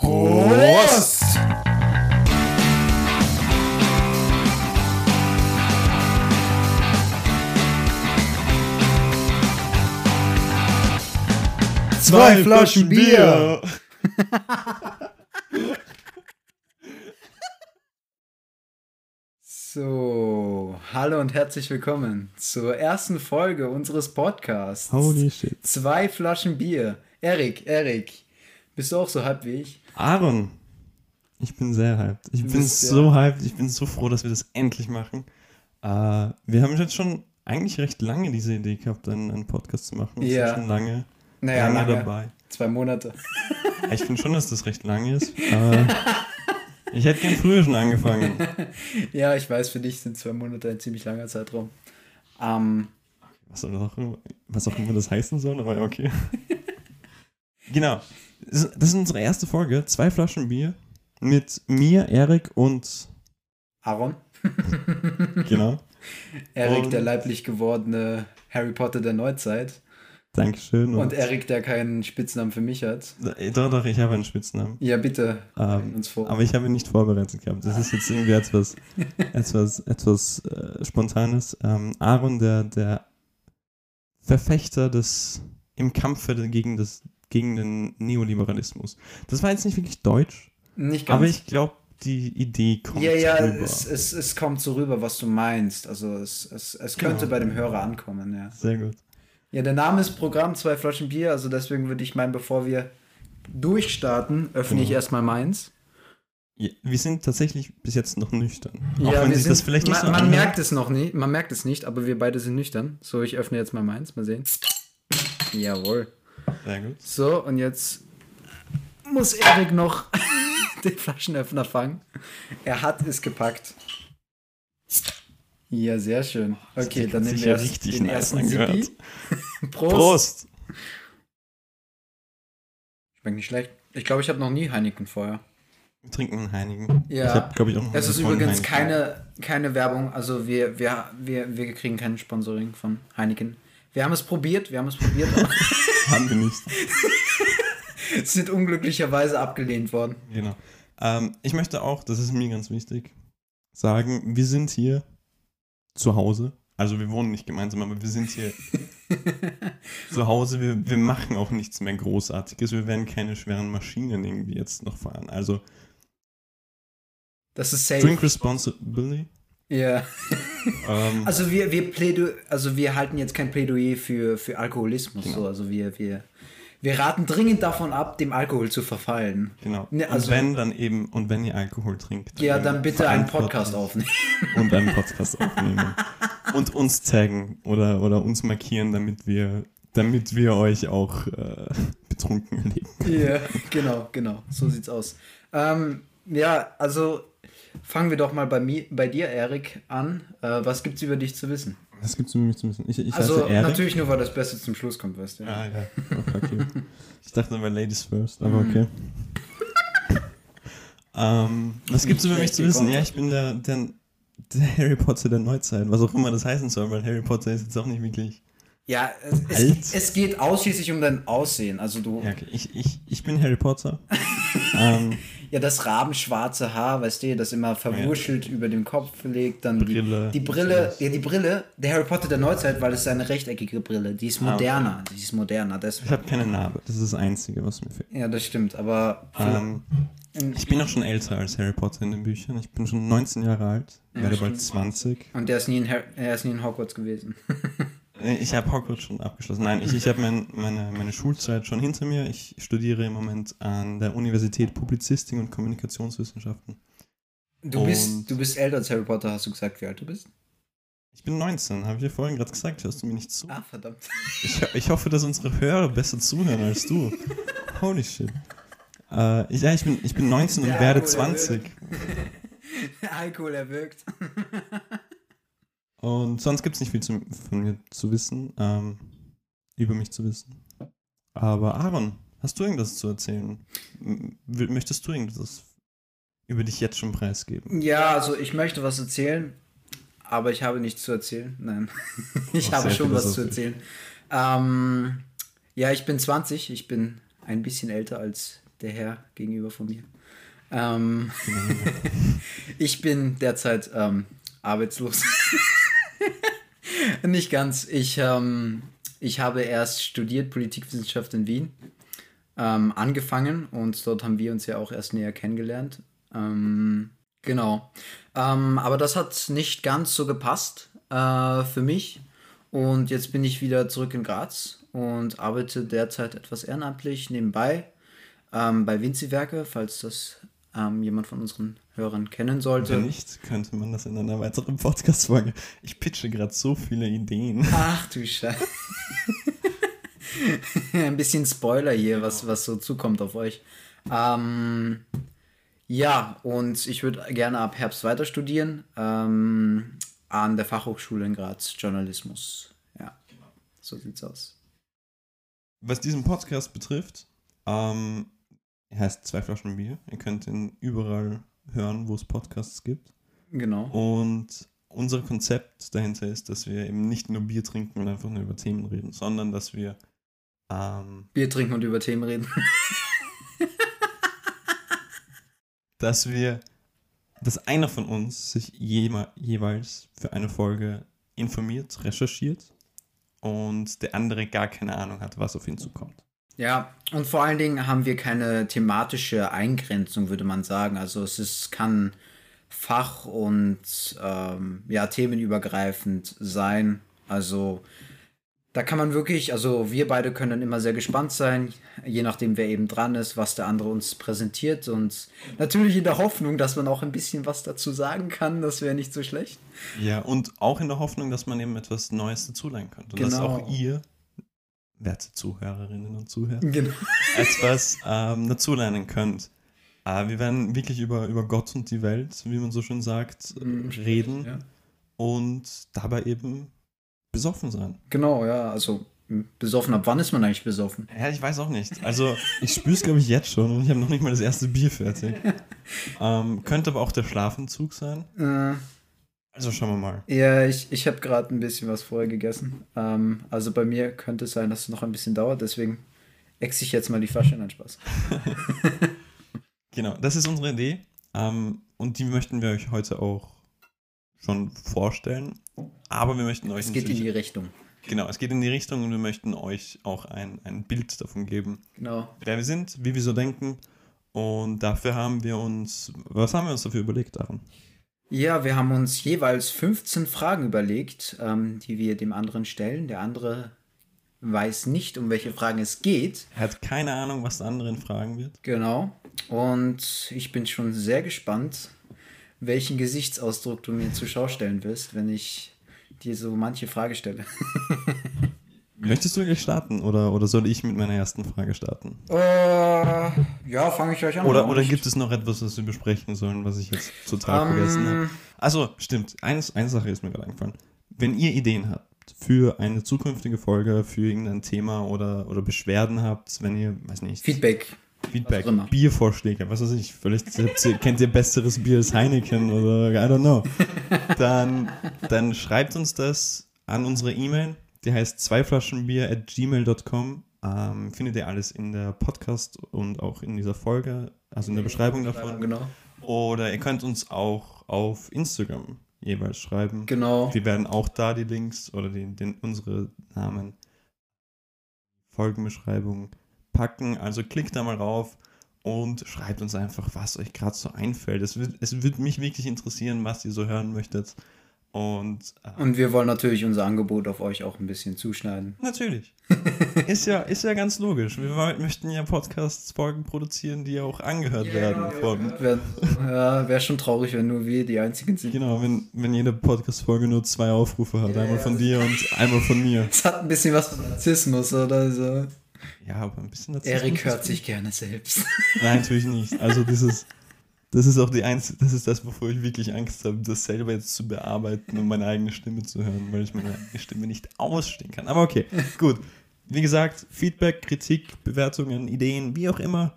Prost! Zwei Flaschen Bier! So, hallo und herzlich willkommen zur ersten Folge unseres Podcasts. Holy shit. Zwei Flaschen Bier. Erik, Erik, bist du auch so hyped wie ich? Aaron, ich bin sehr hyped. Ich Du bin so hyped. Ich bin so froh, dass wir das endlich machen. Äh, wir haben jetzt schon eigentlich recht lange diese Idee gehabt, einen, einen Podcast zu machen. Ja. schon lange, Naja, lange, lange. dabei. Zwei Monate. Ich finde schon, dass das recht lange ist. Ich hätte gern früher schon angefangen. Ja, ich weiß, für dich sind zwei Monate ein ziemlich langer Zeitraum. Ähm, Was auch, was auch immer das heißen soll, aber ja, okay. genau. Das ist- unsere erste Folge. Zwei Flaschen Bier mit mir, Erik und Aaron. genau. Erik, Und- der leiblich gewordene Harry Potter der Neuzeit. Dankeschön. Und Erik, der keinen Spitznamen für mich hat. Doch, doch, ich habe einen Spitznamen. Ja, bitte, Ähm, aber ich habe ihn nicht vorbereitet gehabt. Das ist jetzt irgendwie etwas, etwas, etwas äh, Spontanes. Ähm, Aaron, der, der Verfechter des im Kampfe gegen, das, gegen den Neoliberalismus. Das war jetzt nicht wirklich deutsch, Nicht ganz. aber ich glaube, die Idee kommt ja, ja, rüber. es, es, es kommt so rüber, was du meinst. Also es, es, es könnte Genau. bei dem Hörer ankommen, ja. Sehr gut. Ja, der Name ist Programm, zwei Flaschen Bier, also deswegen würde ich meinen, bevor wir durchstarten, öffne ich Genau. erstmal meins. Ja, wir sind tatsächlich bis jetzt noch nüchtern. Auch ja, wenn sich sind, das vielleicht nicht man, so man anhört. merkt es noch nicht, man merkt es nicht, aber wir beide sind nüchtern. So, ich öffne jetzt mal meins, mal sehen. Jawohl. Sehr gut. So, und jetzt muss Erik noch den Flaschenöffner fangen. Er hat es gepackt. Ja, sehr schön. Okay, dann nehmen wir richtig den ersten. Sippi. Prost. Prost! Schmeckt nicht schlecht. Ich glaube, ich habe noch nie Heineken vorher. Wir trinken einen Heinigen. Ja. Auch noch Es ist übrigens Heineken. keine, keine Werbung. Also wir, wir, wir, wir kriegen kein Sponsoring von Heineken. Wir haben es probiert, wir haben es probiert, Haben wir nicht. sind unglücklicherweise abgelehnt worden. Genau. Ähm, ich möchte auch, das ist mir ganz wichtig, sagen, wir sind hier zu Hause. Also wir wohnen nicht gemeinsam, aber wir sind hier zu Hause. Wir, wir machen auch nichts mehr Großartiges. Wir werden keine schweren Maschinen irgendwie jetzt noch fahren. Also Das ist safe. drink responsibly. Ja. Ähm, Also wir, wir Plädo also wir halten jetzt kein Plädoyer für, für Alkoholismus. Genau. So. Also wir, wir, wir raten dringend davon ab, dem Alkohol zu verfallen. genau. ne, also- und wenn dann eben, und wenn ihr Alkohol trinkt. Ja, dann bitte einen Podcast aufnehmen. Und einen Podcast aufnehmen. Und uns taggen oder, oder uns markieren, damit wir, damit wir euch auch äh, betrunken erleben. Ja, genau, genau. So sieht's aus. Ähm, ja, also fangen wir doch mal bei, mir, bei dir, Erik, an. Äh, was gibt's über dich zu wissen? Was gibt's über mich zu wissen? Ich, ich also natürlich nur, weil das Beste zum Schluss kommt, weißt du. Ah, ja. Okay. Ich dachte immer Ladies first, aber okay. ähm, was gibt's über mich zu wissen? Ja, ich bin der, der, der Harry Potter der Neuzeit, was auch immer das heißen soll, weil Harry Potter ist jetzt auch nicht wirklich. Ja, es, es, es geht ausschließlich um dein Aussehen. Also du, Ja, okay. ich, ich, ich bin Harry Potter. ähm, ja, das rabenschwarze Haar, weißt du, das immer verwuschelt über dem Kopf liegt, dann Brille. die, die Brille, ja, die Brille, der Harry Potter der Neuzeit, weil es ist eine rechteckige Brille, die ist Ah, moderner, die ist moderner, ich deswegen. habe keine Narbe. Das ist das Einzige, was mir fehlt. Ja, das stimmt, aber Ähm, ich bin auch schon älter als Harry Potter in den Büchern. Ich bin schon 19 Jahre alt, Ja, werde bald stimmt. 20. und der ist nie in, Har er ist nie in Hogwarts gewesen. Ich habe Hogwarts schon abgeschlossen. Nein, ich, ich habe mein, meine, meine Schulzeit schon hinter mir. Ich studiere im Moment an der Universität Publizistik und Kommunikationswissenschaften. Du Und- bist, du bist älter als Harry Potter, hast du gesagt, wie alt du bist? Ich bin 19, habe ich dir vorhin gerade gesagt. Hörst du mir nicht zu? Ah, verdammt. Ich, ich hoffe, dass unsere Hörer besser zuhören als du. Holy shit. Äh, ich, ja, ich bin, ich bin 19 und Ja, werde gut, 20. Alkohol erwirkt. Und sonst gibt es nicht viel zu, von mir zu wissen, ähm, über mich zu wissen. Aber Aaron, hast du irgendwas zu erzählen? M- Möchtest du irgendwas über dich jetzt schon preisgeben? Ja, also ich möchte was erzählen, aber ich habe nichts zu erzählen. Nein, ich Oh, habe schon was zu erzählen. Ähm, ja, ich bin 20, ich bin ein bisschen älter als der Herr gegenüber von mir. Ähm, ich bin derzeit ähm, arbeitslos. Nicht ganz. Ich, ähm, ich habe erst studiert Politikwissenschaft in Wien. Ähm, angefangen und dort haben wir uns ja auch erst näher kennengelernt. Ähm, genau. Ähm, aber das hat nicht ganz so gepasst äh, für mich. Und jetzt bin ich wieder zurück in Graz und arbeite derzeit etwas ehrenamtlich nebenbei ähm, bei Vinci-Werke, falls das ähm, jemand von unseren Hörern kennen sollte. Wenn nicht, könnte man das in einer weiteren Podcast-Folge. Ich pitche gerade so viele Ideen. Ach du Scheiße. Ein bisschen Spoiler hier, was, was so zukommt auf euch. Ähm, ja, und ich würde gerne ab Herbst weiter studieren ähm, an der Fachhochschule in Graz, Journalismus. Ja, so sieht's aus. Was diesen Podcast betrifft, ähm, er heißt Zwei Flaschen Bier. Ihr könnt ihn überall hören, wo es Podcasts gibt. Genau. Und unser Konzept dahinter ist, dass wir eben nicht nur Bier trinken und einfach nur über Themen reden, sondern dass wir ähm, Bier trinken und über Themen reden. dass wir, dass einer von uns sich jema, jeweils für eine Folge informiert, recherchiert und der andere gar keine Ahnung hat, was auf ihn zukommt. Ja, und vor allen Dingen haben wir keine thematische Eingrenzung, würde man sagen. Also es ist, kann fach- und ähm, ja, themenübergreifend sein. Also da kann man wirklich, also wir beide können dann immer sehr gespannt sein, je nachdem, wer eben dran ist, was der andere uns präsentiert. Und natürlich in der Hoffnung, dass man auch ein bisschen was dazu sagen kann, das wäre nicht so schlecht. Ja, und auch in der Hoffnung, dass man eben etwas Neues dazulernen könnte. Und dass Genau. auch ihr, werte Zuhörerinnen und Zuhörer, Genau. etwas ähm, dazulernen könnt. Äh, wir werden wirklich über, über Gott und die Welt, wie man so schön sagt, Mhm. reden Ja. und dabei eben besoffen sein. Genau, ja, also besoffen. Ab wann ist man eigentlich besoffen? Ja, ich weiß auch nicht. Also, ich spüre es, glaube ich, jetzt schon und ich habe noch nicht mal das erste Bier fertig. ähm, könnte aber auch der Schlafentzug sein. Äh, Also, schauen wir mal. Ja, ich, ich habe gerade ein bisschen was vorher gegessen. Ähm, also bei mir könnte es sein, dass es noch ein bisschen dauert, deswegen ex ich jetzt mal die Flasche in Spaß. Genau, das ist unsere Idee. Ähm, und die möchten wir euch heute auch schon vorstellen. Aber wir möchten euch Es geht in die Richtung. Genau, es geht in die Richtung und wir möchten euch auch ein, ein Bild davon geben, Genau. wer wir sind, wie wir so denken. Und dafür haben wir uns, was haben wir uns dafür überlegt, Aaron? Ja, wir haben uns jeweils 15 Fragen überlegt, ähm, die wir dem anderen stellen. Der andere weiß nicht, um welche Fragen es geht. Er hat keine Ahnung, was der andere fragen wird. Genau. Und ich bin schon sehr gespannt, welchen Gesichtsausdruck du mir zur Schau stellen wirst, wenn ich dir so manche Frage stelle. Möchtest du gleich starten oder, oder soll ich mit meiner ersten Frage starten? Äh, ja, fange ich euch an. Oder, oder nicht? gibt es noch etwas, was wir besprechen sollen, was ich jetzt total Ähm, vergessen habe? Also, stimmt. Eines, eine Sache ist mir gerade eingefallen. Wenn ihr Ideen habt für eine zukünftige Folge, für irgendein Thema oder, oder Beschwerden habt, wenn ihr, weiß nicht, Feedback. Feedback, was. Biervorschläge, was weiß ich, vielleicht kennt ihr besseres Bier als Heineken oder I don't know. Dann, dann schreibt uns das an unsere E-Mail, die heißt zweiflaschenbier at gmail.com. Ähm, findet ihr alles in der Podcast und auch in dieser Folge, also in der Beschreibung davon. Genau. Oder ihr könnt uns auch auf Instagram jeweils schreiben. Genau. Wir werden auch da die Links oder die, den, unsere Namen, Folgenbeschreibung packen. Also klickt da mal rauf und schreibt uns einfach, was euch gerade so einfällt. Es wird, es wird mich wirklich interessieren, was ihr so hören möchtet. Und äh, Und wir wollen natürlich unser Angebot auf euch auch ein bisschen zuschneiden. natürlich. ist, ja, ist ja ganz logisch. Wir möchten ja Podcasts-Folgen produzieren, die auch angehört werden von. Wäre ja, wär schon traurig, wenn nur wir die einzigen sind. Genau, wenn, wenn jede Podcast-Folge nur zwei Aufrufe hat. einmal von dir und einmal von mir. Es hat ein bisschen was von Narzissmus oder so. Ja, aber ein bisschen dazu. Erik hört sich gerne selbst. Nein, natürlich nicht. Also das ist, das ist auch die einzige, das ist das, wovor ich wirklich Angst habe, das selber jetzt zu bearbeiten und meine eigene Stimme zu hören, weil ich meine eigene Stimme nicht ausstehen kann. Aber okay, gut. Wie gesagt, Feedback, Kritik, Bewertungen, Ideen, wie auch immer,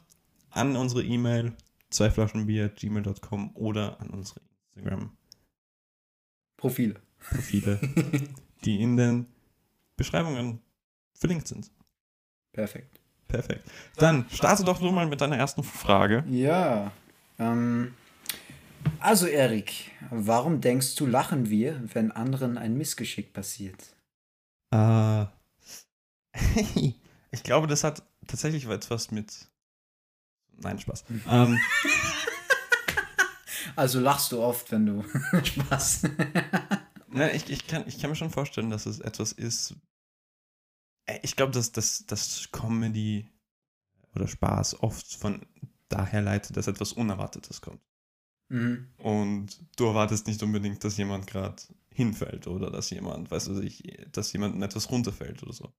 an unsere E-Mail zweiflaschenbier.gmail.com oder an unsere Instagram-Profile, Profile. die in den Beschreibungen verlinkt sind. Perfekt. Perfekt. Dann starte doch nur mal mit deiner ersten Frage. Ja. Ähm, also, Erik, warum denkst du, lachen wir, wenn anderen ein Missgeschick passiert? Äh, ich glaube, das hat tatsächlich etwas mit. Nein, Spaß. ähm, Also lachst du oft, wenn du Spaß. ne, ich, ich, kann, ich kann mir schon vorstellen, dass es etwas ist. Äh, Ich glaube, dass, dass, dass Comedy oder Spaß oft von daher leitet, dass etwas Unerwartetes kommt. Mhm. Und du erwartest nicht unbedingt, dass jemand gerade hinfällt oder dass jemand, weißt du, sich, dass jemandem etwas runterfällt oder so.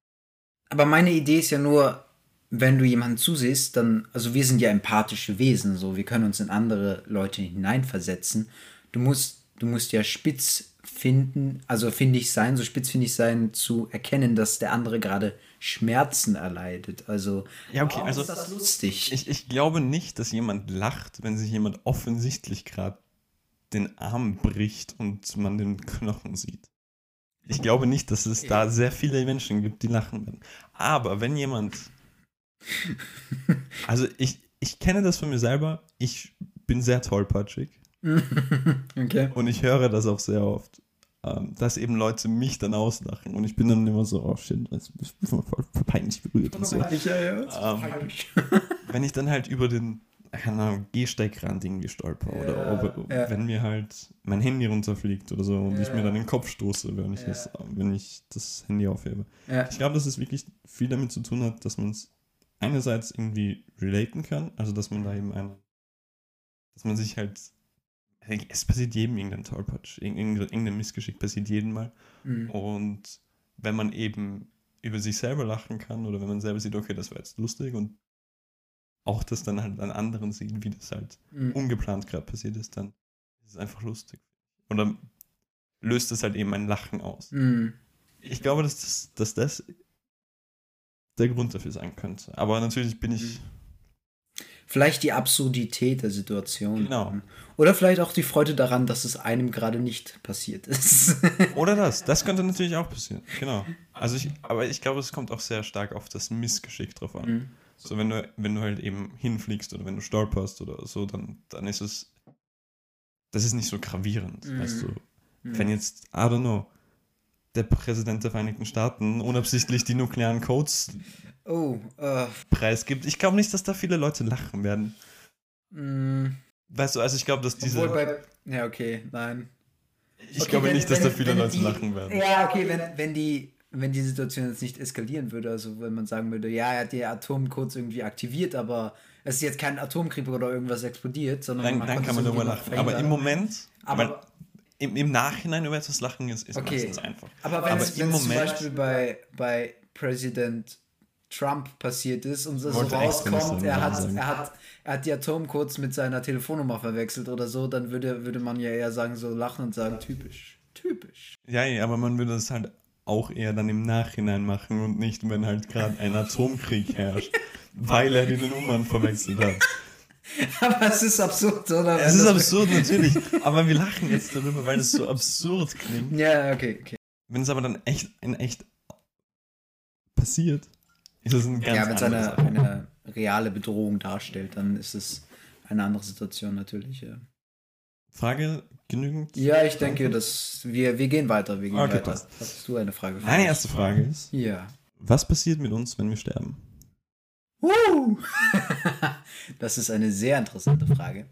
Aber meine Idee ist ja nur, wenn du jemanden zusiehst, dann, also wir sind ja empathische Wesen, so, wir können uns in andere Leute hineinversetzen. Du musst, du musst ja spitz finden, also findig sein, so spitzfindig sein, zu erkennen, dass der andere gerade Schmerzen erleidet. Also, Ja, okay, warum also ist das lustig. Ich, ich glaube nicht, dass jemand lacht, wenn sich jemand offensichtlich gerade den Arm bricht und man den Knochen sieht. Ich glaube nicht, dass es da sehr viele Menschen gibt, die lachen werden. Aber wenn jemand. Also ich, ich kenne das von mir selber. Ich bin sehr tollpatschig okay. und ich höre das auch sehr oft, dass eben Leute mich dann auslachen und ich bin dann immer so, oh shit, das ist voll voll peinlich berührt und so. Ja, ja, Ähm, wenn ich dann halt über den Gehsteigrand irgendwie stolper oder Ja, ob, ja. wenn mir halt mein Handy runterfliegt oder so und ich Ja. mir dann den Kopf stoße, wenn ich, das, wenn ich das Handy aufhebe. Ich glaube, dass es wirklich viel damit zu tun hat, dass man es einerseits irgendwie relaten kann, also dass man da eben eine, dass man sich halt, es passiert jedem irgendein Tollpatsch, irgendein, Missgeschick passiert jedem mal Mhm. und wenn man eben über sich selber lachen kann oder wenn man selber sieht, okay, das war jetzt lustig und auch das dann halt an anderen sieht, wie das halt Mhm. ungeplant gerade passiert ist, dann ist es einfach lustig. Oder löst es halt eben ein Lachen aus. Mhm. Ich glaube, dass das, dass das der Grund dafür sein könnte. Aber natürlich bin ich. Vielleicht die Absurdität der Situation. Genau. Oder vielleicht auch die Freude daran, dass es einem gerade nicht passiert ist. Oder das. Das könnte natürlich auch passieren. Genau. Also ich, aber ich glaube, es kommt auch sehr stark auf das Missgeschick drauf an. Mhm. So, wenn du, wenn du halt eben hinfliegst oder wenn du stolperst oder so, dann, dann ist es. Das ist nicht so gravierend, Mhm. weißt du. Mhm. Wenn jetzt, I don't know, der Präsident der Vereinigten Staaten unabsichtlich die nuklearen Codes Oh, äh, preisgibt, ich glaube nicht, dass da viele Leute lachen werden. mh, Weißt du, also ich glaube, dass diese. obwohl bei. Ja, okay, nein. ich Okay, glaube wenn- nicht, dass wenn- da viele Leute die- lachen werden. Ja, okay, wenn, wenn die. Wenn die Situation jetzt nicht eskalieren würde, also wenn man sagen würde, ja, er hat die Atomcodes irgendwie aktiviert, aber es ist jetzt kein Atomkrieg oder irgendwas explodiert, sondern Dann, dann konnte kann man darüber lachen. Aber im verhindern. Moment, Aber- aber im, im Nachhinein über etwas lachen ist, ist Okay. meistens einfach. Aber wenn Aber es im es zum Moment- Beispiel bei, bei Präsident Trump passiert ist und so Wollte rauskommt, er wollte hat, er, hat, er hat die Atomcodes mit seiner Telefonnummer verwechselt oder so, dann würde, würde man ja eher sagen, so lachen und sagen, typisch. Typisch. Ja, ja, aber man würde das halt auch eher dann im Nachhinein machen und nicht, wenn halt gerade ein Atomkrieg herrscht, weil er die Nummern verwechselt hat. Aber es ist absurd, oder? Es ist absurd natürlich, aber wir lachen jetzt darüber, weil es so absurd klingt. Ja, okay, okay. Wenn es aber dann echt in echt passiert, ist es ein ganz ja, wenn es eine, eine reale Bedrohung darstellt, dann ist es eine andere Situation natürlich. Ja, Frage genügend? ja ich denke, dass wir, wir gehen weiter. Wir gehen Okay, weiter. passt. Hast du eine Frage? Meine erste Frage ist, Ja. was passiert mit uns, wenn wir sterben? Uh! das ist eine sehr interessante Frage.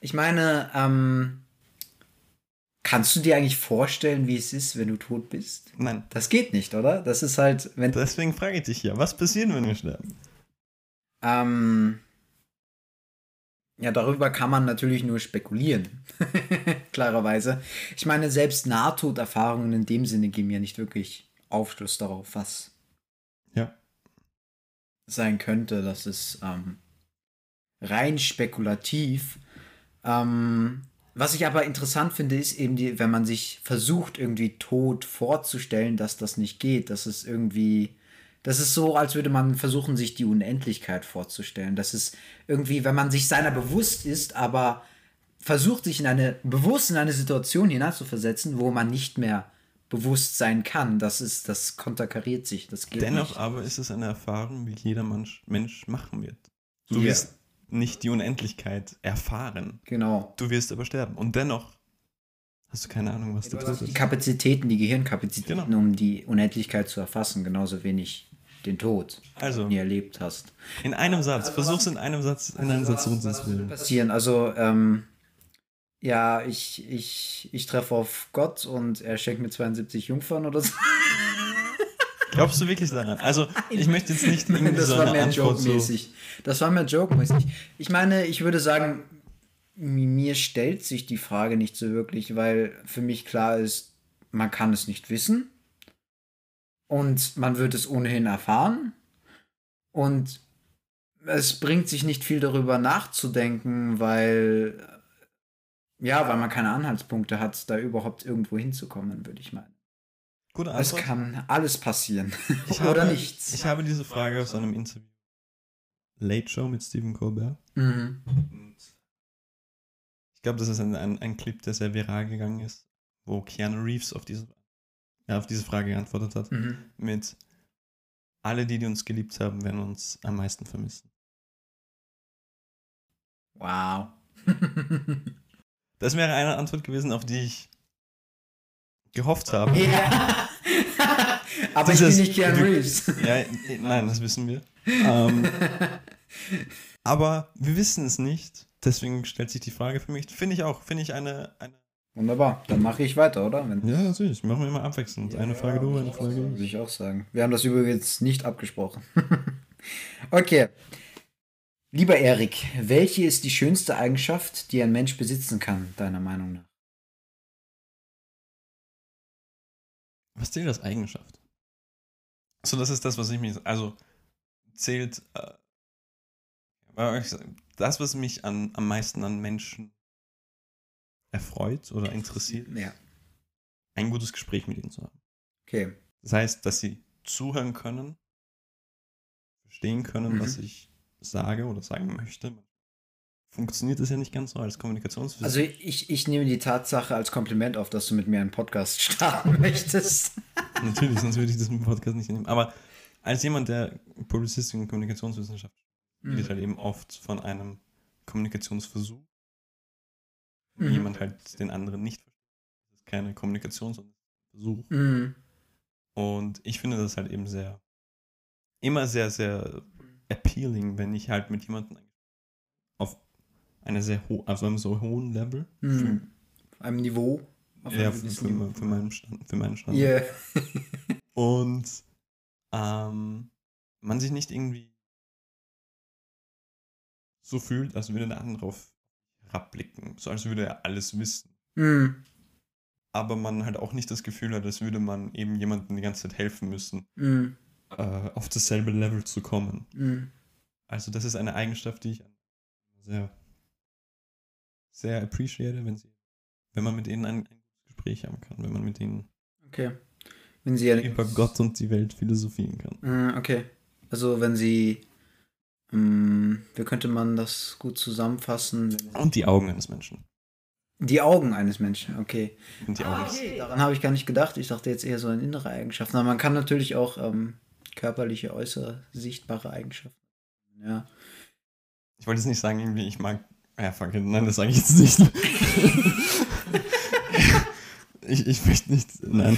Ich meine, ähm, kannst du dir eigentlich vorstellen, wie es ist, wenn du tot bist? Nein. Das geht nicht, oder? Das ist halt, wenn. Deswegen frage ich dich ja, was passiert, wenn wir sterben? Ähm, ja, darüber kann man natürlich nur spekulieren. Klarerweise. Ich meine, selbst Nahtoderfahrungen in dem Sinne geben ja nicht wirklich Aufschluss darauf, was Ja. sein könnte. Das ist ähm, rein spekulativ. Ähm, was ich aber interessant finde, ist eben, die, wenn man sich versucht, irgendwie tot vorzustellen, dass das nicht geht. Das ist irgendwie. Das ist so, als würde man versuchen, sich die Unendlichkeit vorzustellen. Das ist irgendwie, wenn man sich seiner bewusst ist, aber versucht, sich in eine, bewusst in eine Situation hineinzuversetzen, wo man nicht mehr bewusst sein kann. Das ist, das konterkariert sich. Das geht Dennoch nicht. aber ist es eine Erfahrung, wie jeder Mensch, Mensch machen wird. Du Ja. wirst nicht die Unendlichkeit erfahren. Genau. Du wirst aber sterben. Und dennoch hast du keine Ahnung, was Du der hast Tod die ist. Kapazitäten, die Gehirnkapazitäten, Genau. um die Unendlichkeit zu erfassen, genauso wenig den Tod, Also, den du erlebt hast. in einem Satz, versuch's in einem Satz, in einem Satz runterzubilden. passieren. Also, ähm, ja, ich, ich, ich treffe auf Gott und er schenkt mir 72 Jungfern oder so. Glaubst du wirklich daran? Also, ich möchte jetzt nicht irgendwie das so war mehr Antwort so. joke-mäßig. Das war mehr joke-mäßig. Ich meine, ich würde sagen, mir stellt sich die Frage nicht so wirklich, weil für mich klar ist, man kann es nicht wissen und man wird es ohnehin erfahren und es bringt sich nicht viel darüber nachzudenken, weil ja, weil man keine Anhaltspunkte hat, da überhaupt irgendwo hinzukommen, würde ich meinen. Gute Es Antwort. kann alles passieren Ich oder habe, nichts. Ich habe diese Frage aus einem Interview. Late Show mit Stephen Colbert. mhm. Und ich glaube, das ist ein, ein, ein Clip, der sehr viral gegangen ist, wo Keanu Reeves auf diese, ja, auf diese Frage geantwortet hat. Mhm. Mit alle, die, die uns geliebt haben, werden uns am meisten vermissen. Wow. Das wäre eine Antwort gewesen, auf die ich gehofft habe. ja. Aber Dieses- ich bin nicht Keanu Reeves. Ja, nein, das wissen wir. Ähm, aber wir wissen es nicht. Deswegen stellt sich die Frage für mich. Finde ich auch. Finde ich eine, eine. Wunderbar, dann mache ich weiter, oder? Wenn, Ja, natürlich. Machen wir immer abwechselnd. eine Frage du, eine Frage Würde du. ich auch sagen. Wir haben das übrigens nicht abgesprochen. okay. Lieber Erik, welche ist die schönste Eigenschaft, die ein Mensch besitzen kann, deiner Meinung nach? Was zählt als Eigenschaft? So, das ist das, was ich mich. Also, zählt. Äh, das, was mich an, am meisten an Menschen erfreut oder interessiert, Ja. ein gutes Gespräch mit ihnen zu haben. Okay. Das heißt, dass sie zuhören können, verstehen können, Mhm. was ich sage oder sagen möchte. Funktioniert das ja nicht ganz so als Kommunikationswissenschaft. Also ich, ich nehme die Tatsache als Kompliment auf, dass du mit mir einen Podcast starten möchtest. Natürlich, sonst würde ich das im Podcast nicht nehmen. Aber als jemand, der Publizistik und Kommunikationswissenschaft Mhm. wird halt eben oft von einem Kommunikationsversuch, Mhm. jemand halt den anderen nicht versteht. Das ist keine Kommunikation, sondern Versuch. Mhm. Und ich finde das halt eben sehr, immer sehr, sehr appealing, wenn ich halt mit jemandem auf eine sehr ho auf einem so hohen Level Mhm. Auf einem Niveau. Auf ja, einem für, für, Niveau. für, meinen Stand, für meinen Stand. Yeah. Und ähm, man sich nicht irgendwie so fühlt, als würde der andere auf herabblicken, so als würde er alles wissen. Mhm. Aber man halt auch nicht das Gefühl hat, als würde man eben jemandem die ganze Zeit helfen müssen, Mhm. äh, auf dasselbe Level zu kommen. Mhm. Also das ist eine Eigenschaft, die ich sehr, sehr appreciate, wenn, sie, wenn man mit ihnen ein, ein Gespräch haben kann, wenn man mit ihnen Okay. Wenn sie über Gott und die Welt philosophieren kann. Mhm, Okay. Also wenn sie. Ähm, wie könnte man das gut zusammenfassen? Und die Augen eines Menschen. Die Augen eines Menschen, okay. Und die Augen. Ah, okay. Daran habe ich gar nicht gedacht. Ich dachte jetzt eher so an innere Eigenschaften. Aber man kann natürlich auch ähm, körperliche, äußere, sichtbare Eigenschaften. Ja. Ich wollte jetzt nicht sagen, irgendwie, ich mag. Ja, fuck it, nein, das sage ich jetzt nicht. ich, ich möchte nicht. Nein.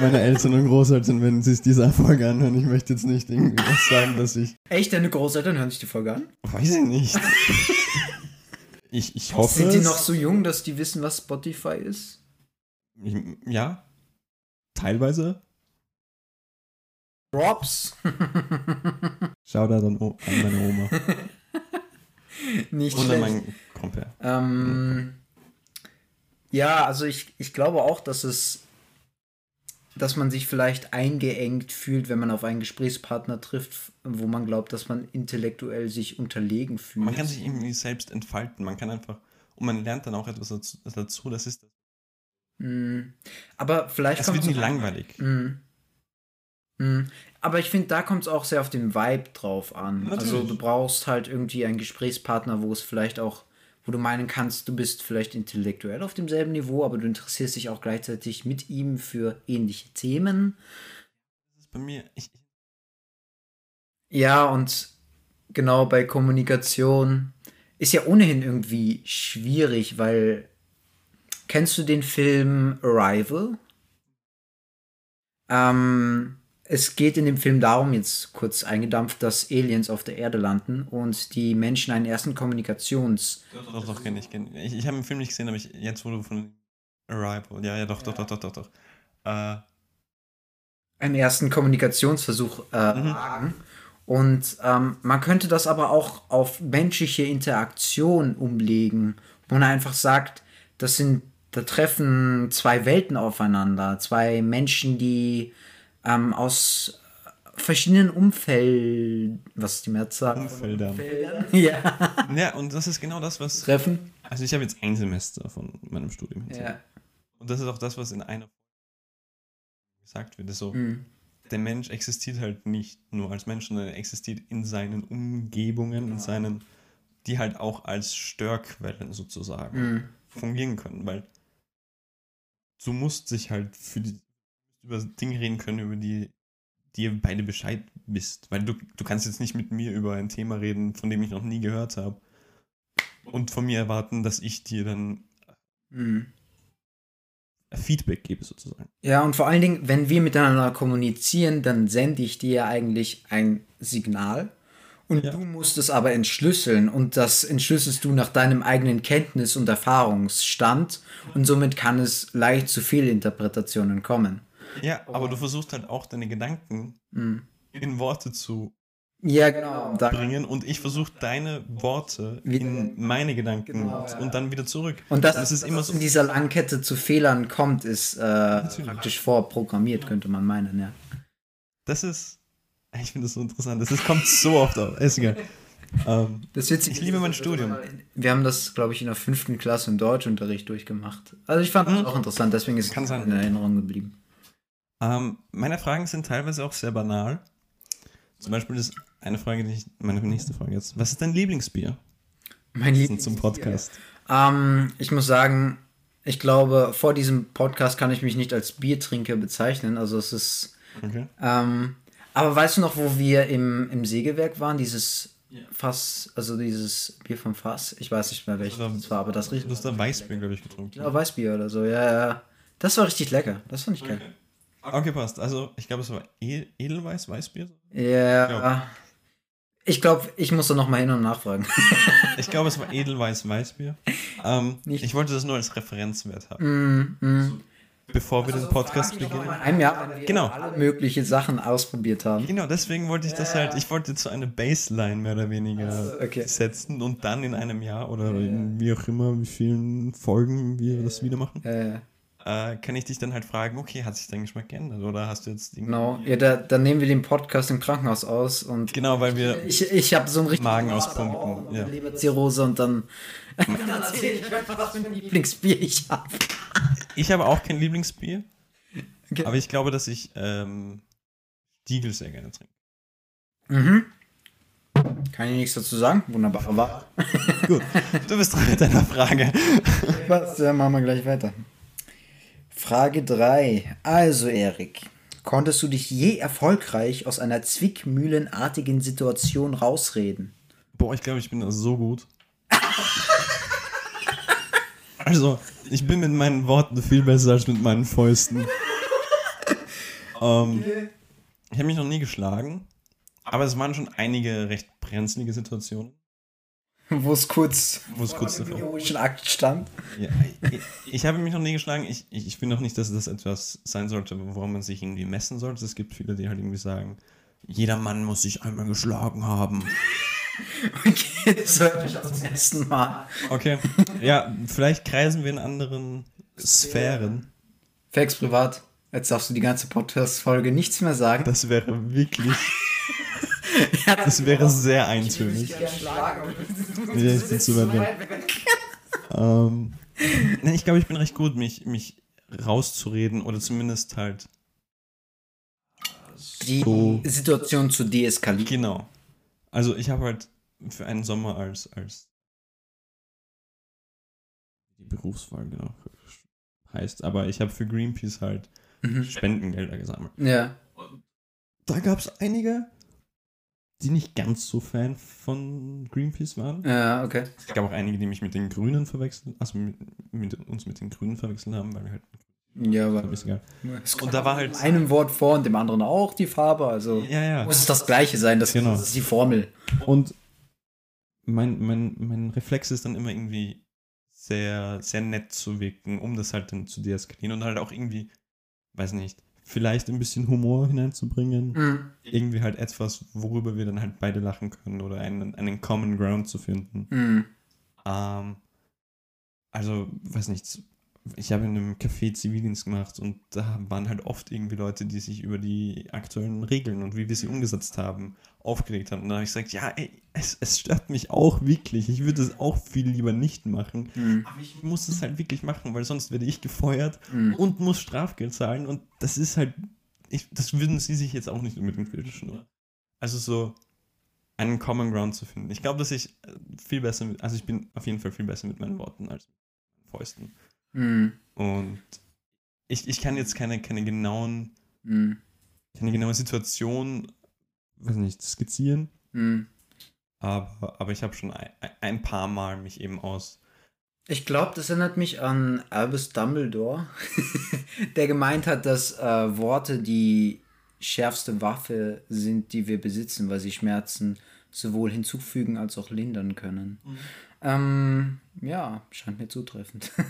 Meine Eltern und Großeltern, wenn sie sich diese Folge anhören, ich möchte jetzt nicht irgendwie was sagen, dass ich. Echt, deine Großeltern hören sich die Folge an? Weiß ich nicht. Ich, ich hoffe. Sind die noch so jung, dass die wissen, was Spotify ist? Ich, ja. Teilweise. Props. Shoutout an, O- an meine Oma. nicht schlecht. meinen Compare. Ähm, ja, also ich, ich glaube auch, dass es, dass man sich vielleicht eingeengt fühlt, wenn man auf einen Gesprächspartner trifft, wo man glaubt, dass man intellektuell sich unterlegen fühlt. Man kann sich irgendwie selbst entfalten. Man kann einfach. Und man lernt dann auch etwas dazu. dazu das ist. Mm, Aber vielleicht Es wird nie auch- langweilig. Mm. Mm. Aber ich finde, da kommt es auch sehr auf den Vibe drauf an. Natürlich. Also du brauchst halt irgendwie einen Gesprächspartner, wo es vielleicht auch, wo du meinen kannst, du bist vielleicht intellektuell auf demselben Niveau, aber du interessierst dich auch gleichzeitig mit ihm für ähnliche Themen. Das ist bei mir. Ich, ja, und genau bei Kommunikation ist ja ohnehin irgendwie schwierig, weil kennst du den Film Arrival? Ähm, es geht in dem Film darum, jetzt kurz eingedampft, dass Aliens auf der Erde landen und die Menschen einen ersten Kommunikations... Doch, doch, doch, kenne ich, kenn ich. Ich habe den Film nicht gesehen, aber ich, jetzt wurde von Arrival, ja, ja, doch, doch, doch, doch, doch, doch. Äh, einen ersten Kommunikationsversuch äh, mhm. Und ähm, man könnte das aber auch auf menschliche Interaktion umlegen, wo man einfach sagt, das sind, da treffen zwei Welten aufeinander, zwei Menschen, die ähm, aus verschiedenen Umfelden, was ist die Mehrzahl? Umfeldern. Umfeldern. Ja. Ja, und das ist genau das, was. Treffen. Also ich habe jetzt ein Semester von meinem Studium hinter. Ja. Und das ist auch das, was in einer gesagt wird. So, mhm der Mensch existiert halt nicht nur als Mensch, sondern er existiert in seinen Umgebungen, in seinen, die halt auch als Störquellen sozusagen mhm. fungieren können, weil du musst sich halt für die, über Dinge reden können, über die dir beide Bescheid bist, weil du, du kannst jetzt nicht mit mir über ein Thema reden, von dem ich noch nie gehört habe und von mir erwarten, dass ich dir dann mhm. Feedback gebe sozusagen. Ja, und vor allen Dingen, wenn wir miteinander kommunizieren, dann sende ich dir eigentlich ein Signal und ja. du musst es aber entschlüsseln und das entschlüsselst du nach deinem eigenen Kenntnis- und Erfahrungsstand und somit kann es leicht zu Fehlinterpretationen kommen. Ja, aber du versuchst halt auch deine Gedanken mhm. in Worte zu ja, genau. bringen und ich versuche deine Worte wieder, in meine Gedanken genau, ja. und dann wieder zurück. Und das, das ist immer so. in dieser Langkette zu Fehlern kommt, ist äh, praktisch vorprogrammiert, könnte man meinen, ja. Das ist, ich finde das so interessant. Das ist, kommt so oft auf. Ist egal. Ähm, das ich liebe mein Studium. Wir haben das, glaube ich, in der fünften Klasse im Deutschunterricht durchgemacht. Also ich fand das mhm. auch interessant, deswegen ist es in Erinnerung geblieben. Ähm, meine Fragen sind teilweise auch sehr banal. Zum Beispiel ist eine Frage, die ich, meine nächste Frage jetzt. Was ist dein Lieblingsbier? Mein Lieblingsbier. Zum Podcast. Ähm, ich muss sagen, ich glaube, vor diesem Podcast kann ich mich nicht als Biertrinker bezeichnen. Also es ist. Okay. Ähm, aber weißt du noch, wo wir im, im Sägewerk waren? Dieses Fass, also dieses Bier vom Fass. Ich weiß nicht mehr welches das war, aber das riecht. Du hast da Weißbier, glaube ich, getrunken. Ja, Weißbier oder so, ja, ja. Das war richtig lecker. Das fand ich geil. Okay. Okay, passt. Also, ich glaube, es war Edelweiß, Weißbier. Ja. Ich glaube, ich muss da nochmal hin und nachfragen. ich glaube, es war Edelweiß Weißbier. Ähm, ich wollte das nur als Referenzwert haben. Mm, mm. Bevor wir also den Podcast beginnen. In einem Jahr, wenn wir genau. alle möglichen Sachen ausprobiert haben. Genau, deswegen wollte ich das halt, ich wollte so eine Baseline mehr oder weniger also, okay. setzen und dann in einem Jahr oder in wie auch immer, wie vielen Folgen wir das wieder machen. Äh äh, kann ich dich dann halt fragen, okay, hat sich dein Geschmack geändert oder hast du jetzt Genau, ja, da, dann nehmen wir den Podcast im Krankenhaus aus und genau, weil wir ich, ich habe so einen richtigen Magen auspumpen, ja. Leberzirrhose und dann, dann erzähle ich einfach, was für ein Lieblingsbier ich habe. Ich habe auch kein Lieblingsbier, okay. aber ich glaube, dass ich ähm, Stiegel sehr gerne trinke. Mhm. Kann ich nichts dazu sagen? Wunderbar. Aber Gut, du bist dran mit deiner Frage. Was? Ja, machen wir gleich weiter. Frage 3. Also, Erik, konntest du dich je erfolgreich aus einer zwickmühlenartigen Situation rausreden? Boah, ich glaube, ich bin da so gut. also, ich bin mit meinen Worten viel besser als mit meinen Fäusten. ähm, ich habe mich noch nie geschlagen, aber es waren schon einige recht brenzlige Situationen. Wo es kurz, wo es kurz im heroischen Akt stand. Ja, ich, ich, habe mich noch nie geschlagen. Ich, ich, ich finde auch nicht, dass das etwas sein sollte, woran man sich irgendwie messen sollte. Es gibt viele, die halt irgendwie sagen, jeder Mann muss sich einmal geschlagen haben. Okay, das höre ich zum ersten Mal. Okay, ja, vielleicht kreisen wir in anderen Sphären. Fax privat. Jetzt darfst du die ganze Podcast-Folge nichts mehr sagen. Das wäre wirklich das wäre sehr eintönig. Nee, ich bin zu weit weg. ähm, ich glaube, ich bin recht gut, mich, mich rauszureden oder zumindest halt die so. Situation zu deeskalieren. Genau. Also ich habe halt für einen Sommer als, als die Berufswahl genau heißt. Aber ich habe für Greenpeace halt Mhm. Spendengelder gesammelt. Ja. Da gab es einige, die nicht ganz so Fan von Greenpeace waren. Ja, okay. Es gab auch einige, die mich mit den Grünen verwechseln, also mit, mit uns mit den Grünen verwechselt haben, weil wir halt. Ja, aber. Und da war halt. einem Wort vor und dem anderen auch die Farbe, also Ja, ja. muss es das gleiche sein, das, Genau. das ist die Formel. Und mein, mein, mein Reflex ist dann immer irgendwie sehr, sehr nett zu wirken, um das halt dann zu deeskalieren und halt auch irgendwie, weiß nicht, vielleicht ein bisschen Humor hineinzubringen. Mhm. Irgendwie halt etwas, worüber wir dann halt beide lachen können oder einen, einen Common Ground zu finden. Mhm. Ähm, also, weiß nicht, ich habe in einem Café Zivildienst gemacht und da waren halt oft irgendwie Leute, die sich über die aktuellen Regeln und wie wir sie umgesetzt haben, aufgeregt haben. Und da habe ich gesagt, ja, ey, es, es stört mich auch wirklich. Ich würde es auch viel lieber nicht machen. Mhm. Aber ich muss es halt wirklich machen, weil sonst werde ich gefeuert Mhm. und muss Strafgeld zahlen. Und das ist halt, ich, das würden sie sich jetzt auch nicht unbedingt wünschen. Oder? Also so einen Common Ground zu finden. Ich glaube, dass ich äh, viel besser mit, also ich bin auf jeden Fall viel besser mit meinen Worten als mit meinen Fäusten. Mhm. Und ich, ich kann jetzt keine, keine genauen, Mhm. keine genaue Situation, weiß nicht, skizzieren, Mhm. aber, aber ich habe schon ein, ein paar Mal mich eben aus. Ich glaube, das erinnert mich an Albus Dumbledore, der gemeint hat, dass äh, Worte die schärfste Waffe sind, die wir besitzen, weil sie Schmerzen sowohl hinzufügen als auch lindern können. Ähm, ja, scheint mir zutreffend.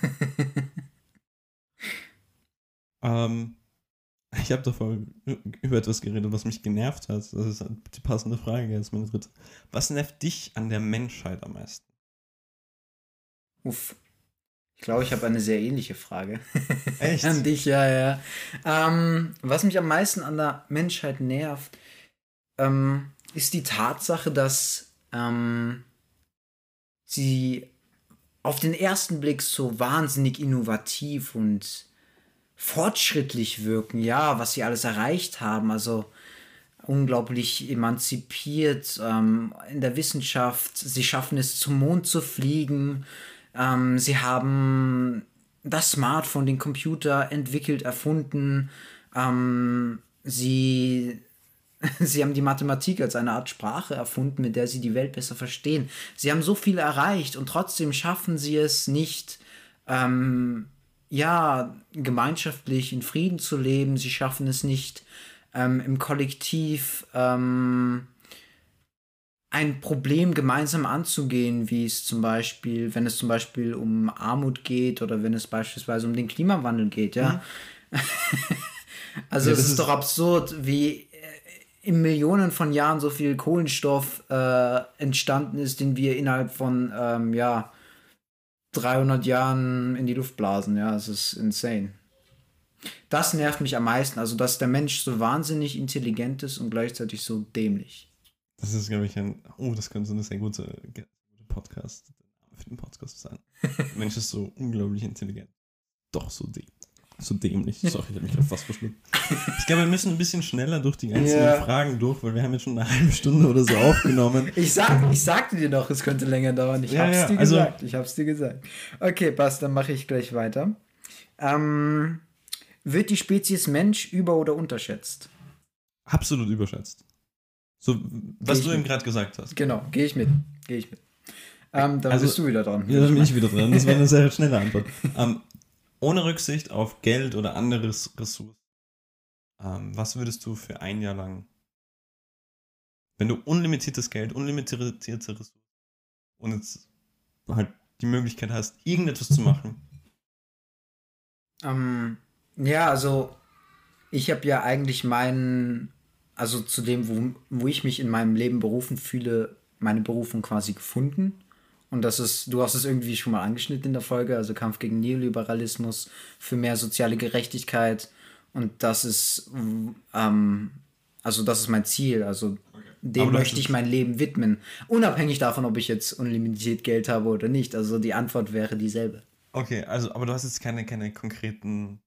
Ähm, ich habe davor über etwas geredet, was mich genervt hat. Das ist die passende Frage jetzt, meine dritte. Was nervt dich an der Menschheit am meisten? Uff. Ich glaube, ich habe eine sehr ähnliche Frage. Echt? an dich, ja, ja. Ähm, was mich am meisten an der Menschheit nervt, ähm, ist die Tatsache, dass ähm, sie auf den ersten Blick so wahnsinnig innovativ und fortschrittlich wirken. Ja, was sie alles erreicht haben. Also unglaublich emanzipiert ähm, in der Wissenschaft. Sie schaffen es, zum Mond zu fliegen. Ähm, sie haben das Smartphone, den Computer entwickelt, erfunden. Ähm, sie, sie haben die Mathematik als eine Art Sprache erfunden, mit der sie die Welt besser verstehen. Sie haben so viel erreicht und trotzdem schaffen sie es nicht, ähm, ja, gemeinschaftlich in Frieden zu leben. Sie schaffen es nicht, ähm, im Kollektiv ähm, ein Problem gemeinsam anzugehen, wie es zum Beispiel, wenn es zum Beispiel um Armut geht oder wenn es beispielsweise um den Klimawandel geht, ja. also Ja, es das ist, ist- doch absurd, wie in Millionen von Jahren so viel Kohlenstoff äh, entstanden ist, den wir innerhalb von, ähm, ja, 300 Jahren in die Luft blasen, ja, es ist insane. Das nervt mich am meisten, also dass der Mensch so wahnsinnig intelligent ist und gleichzeitig so dämlich. Das ist, glaube ich, ein. Oh, das könnte so eine sehr gute, Podcast für den Podcast sein. Der Mensch ist so unglaublich intelligent. Doch so, däm so dämlich. Sorry, ich habe mich fast verschluckt. Ich glaube, wir müssen ein bisschen schneller durch die ganzen Ja. Fragen durch, weil wir haben jetzt schon eine halbe Stunde oder so aufgenommen. Ich, sag, ich sagte dir doch, es könnte länger dauern. Ich Ja, hab's ja, dir also- gesagt. Ich hab's dir gesagt. Okay, passt, dann mache ich gleich weiter. Ähm, wird die Spezies Mensch über- oder unterschätzt? Absolut überschätzt. So, was ich du eben gerade gesagt hast. Genau, gehe ich mit. Gehe ich mit. Ähm, dann Also- bist du wieder dran. Ja, da bin ich wieder dran. Das war eine sehr schnelle Antwort. Ähm, ohne Rücksicht auf Geld oder andere Ressourcen, ähm, was würdest du für ein Jahr lang, wenn du unlimitiertes Geld, unlimitierte Ressourcen und jetzt halt die Möglichkeit hast, irgendetwas zu machen, Ähm, ja, also ich habe ja eigentlich meinen, also zu dem, wo, wo ich mich in meinem Leben berufen fühle, meine Berufung quasi gefunden. Und das ist, du hast es irgendwie schon mal angeschnitten in der Folge, also Kampf gegen Neoliberalismus, für mehr soziale Gerechtigkeit. Und das ist, ähm, also das ist mein Ziel. Also dem Aber du möchte ich mein Leben widmen. Unabhängig davon, ob ich jetzt unlimitiert Geld habe oder nicht. Also die Antwort wäre dieselbe. Okay, also, aber du hast jetzt keine, keine konkreten,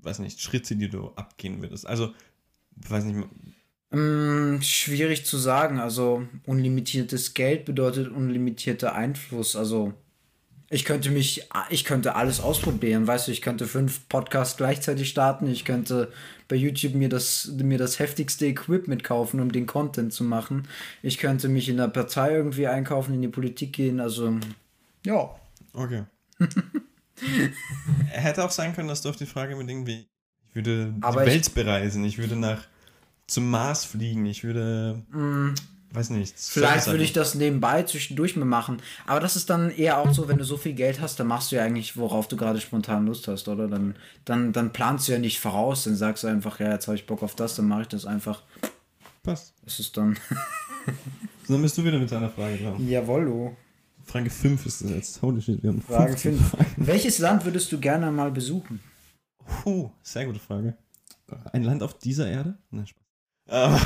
weiß nicht, Schritte, die du abgehen würdest. Also, weiß nicht, Mm, schwierig zu sagen. Also unlimitiertes Geld bedeutet unlimitierter Einfluss. Also Ich könnte mich, ich könnte alles ausprobieren, weißt du, ich könnte fünf Podcasts gleichzeitig starten, ich könnte bei YouTube mir das, mir das heftigste Equipment kaufen, um den Content zu machen. Ich könnte mich in der Partei irgendwie einkaufen, in die Politik gehen, also ja. Okay. Hätte auch sein können, dass du auf die Frage mit irgendwie, ich würde Aber die ich- Welt bereisen, ich würde nach zum Mars fliegen, ich würde, weiß nicht. Vielleicht würde ich Sachen. das nebenbei zwischendurch mal machen. Aber das ist dann eher auch so, wenn du so viel Geld hast, dann machst du ja eigentlich, worauf du gerade spontan Lust hast, oder? Dann, dann, dann planst du ja nicht voraus, dann sagst du einfach, ja, jetzt habe ich Bock auf das, dann mache ich das einfach. Passt. Das ist dann. So, dann bist du wieder mit deiner Frage dran. Jawollo. Frage 5 ist das jetzt. Holy shit, wir haben Frage 15 5. Fragen. Welches Land würdest du gerne mal besuchen? Puh, sehr gute Frage. Ein Land auf dieser Erde? Nein, Spaß. Ähm,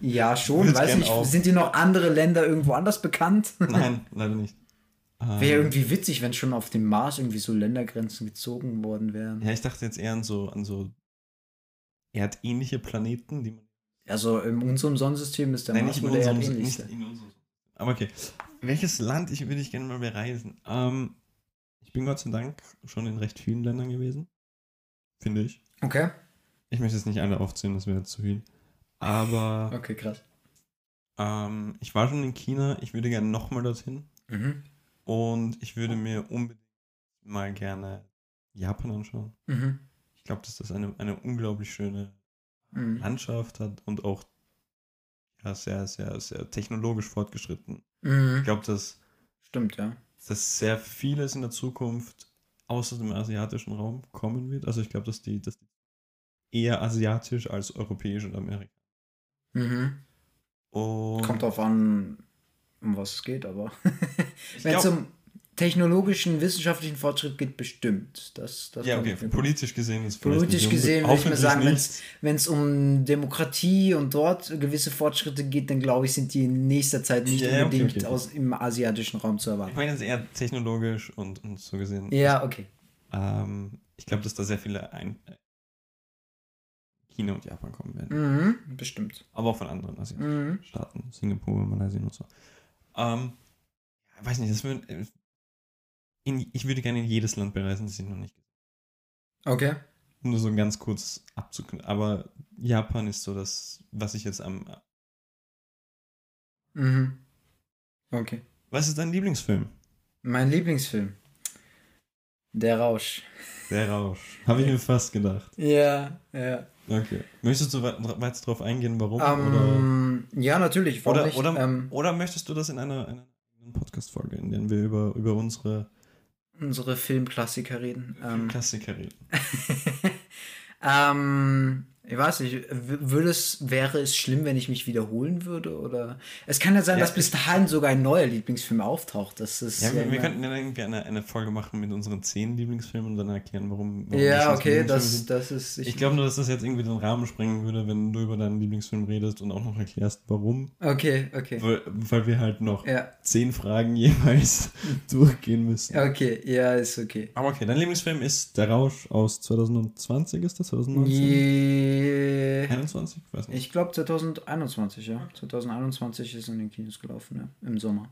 Ja, schon. Weiß nicht, auch. sind dir noch andere Länder irgendwo anders bekannt? Nein, leider nicht. Ähm, Wäre irgendwie witzig, wenn schon auf dem Mars irgendwie so Ländergrenzen gezogen worden wären. ja, ich dachte jetzt eher an so, an so erdähnliche Planeten, die man. Also in unserem Sonnensystem ist der Nein, Mars nicht in wohl der unserem, nicht in unserem. Aber okay. Welches Land ich, würde ich gerne mal bereisen? Ähm, ich bin Gott sei Dank schon in recht vielen Ländern gewesen. Finde ich. Okay. Ich möchte jetzt nicht alle aufzählen, das wäre zu viel. Aber Okay, krass. ähm, ich war schon in China, ich würde gerne nochmal dorthin. Mhm. Und ich würde mir unbedingt mal gerne Japan anschauen. Mhm. Ich glaube, dass das eine, eine unglaublich schöne Mhm. Landschaft hat und auch ja, sehr, sehr, sehr technologisch fortgeschritten. Mhm. Ich glaube, dass, Stimmt, ja. dass sehr vieles in der Zukunft außer dem asiatischen Raum kommen wird. Also ich glaube, dass die, dass die eher asiatisch als europäisch und Amerika. Mhm. Und Kommt drauf an, um was es geht, aber ich wenn es um technologischen, wissenschaftlichen Fortschritt geht, bestimmt. Das, das ja, okay, ich politisch gesehen ist vielleicht Politisch gesehen würde ich hoffentlich sagen, wenn es um Demokratie und dort gewisse Fortschritte geht, dann glaube ich, sind die in nächster Zeit nicht Ja, ja, okay, unbedingt okay. Aus, im asiatischen Raum zu Ich erwarten. meine jetzt eher technologisch und, und so gesehen. Ja, okay. Ähm, ich glaube, dass da sehr viele ein China und Japan kommen werden. Mhm, bestimmt. Aber auch von anderen asiatischen Mhm. Staaten. Singapur, Malaysia und so. Ähm, weiß nicht, das würd, äh, in, ich würde gerne in jedes Land bereisen, das ich noch nicht Okay. Um Nur so ganz kurz abzuknüpfen. Aber Japan ist so das, was ich jetzt am. Mhm. Okay. Was ist dein Lieblingsfilm? Mein Lieblingsfilm. Der Rausch. Der Rausch. Habe ich mir fast gedacht. Ja, ja. Okay. Möchtest du we- weiter darauf eingehen, warum? oder, Ähm, ja, natürlich. Warum oder, nicht? oder, ähm, oder möchtest du das in einer, einer Podcast-Folge, in der wir über, über unsere unsere Filmklassiker reden. Ähm, Klassiker reden? ähm, ich weiß nicht, würde es, wäre es schlimm, wenn ich mich wiederholen würde? Oder es kann ja sein, Ja, dass bis dahin sogar ein neuer Lieblingsfilm auftaucht. Das ist Ja, wir, wir könnten dann irgendwie eine, eine Folge machen mit unseren zehn Lieblingsfilmen und dann erklären, warum. warum ja, okay, das, das ist. sind. Ich glaube nur, dass das jetzt irgendwie den Rahmen sprengen würde, wenn du über deinen Lieblingsfilm redest und auch noch erklärst, warum. Okay, okay. Weil, weil wir halt noch Ja, zehn Fragen jeweils durchgehen müssen. okay, ja, ist okay. Aber okay, dein Lieblingsfilm ist Der Rausch aus 2020, ist das? 2019? Je, 21? Ich weiß nicht. ich glaube 2021, ja. 2021 ist in den Kinos gelaufen, ja. Im Sommer.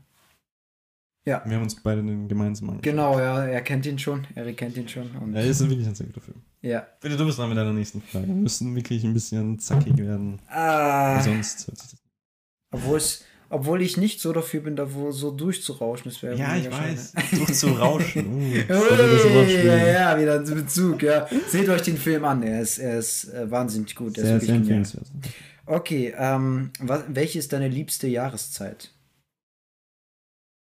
Ja, Wir haben uns beide den gemeinsam angeschaut. genau, ja. Er kennt ihn schon. Erik kennt ihn schon. Und Ja, ist wirklich ein sehr guter Film. ja. Bitte, du bist dran mit deiner nächsten Frage. Wir müssen wirklich ein bisschen zackig werden. Ah, Sonst obwohl, es, obwohl ich nicht so dafür bin, da wo so durchzurauschen. Das wäre Ja, ich mega weiß. Durchzurauschen. Uh, ja, ja, wieder ein Bezug, ja. Seht euch den Film an, er ist, er ist äh, wahnsinnig gut. Er Sehr, ist sehr empfehlenswert. Okay, ähm, was, welche ist deine liebste Jahreszeit?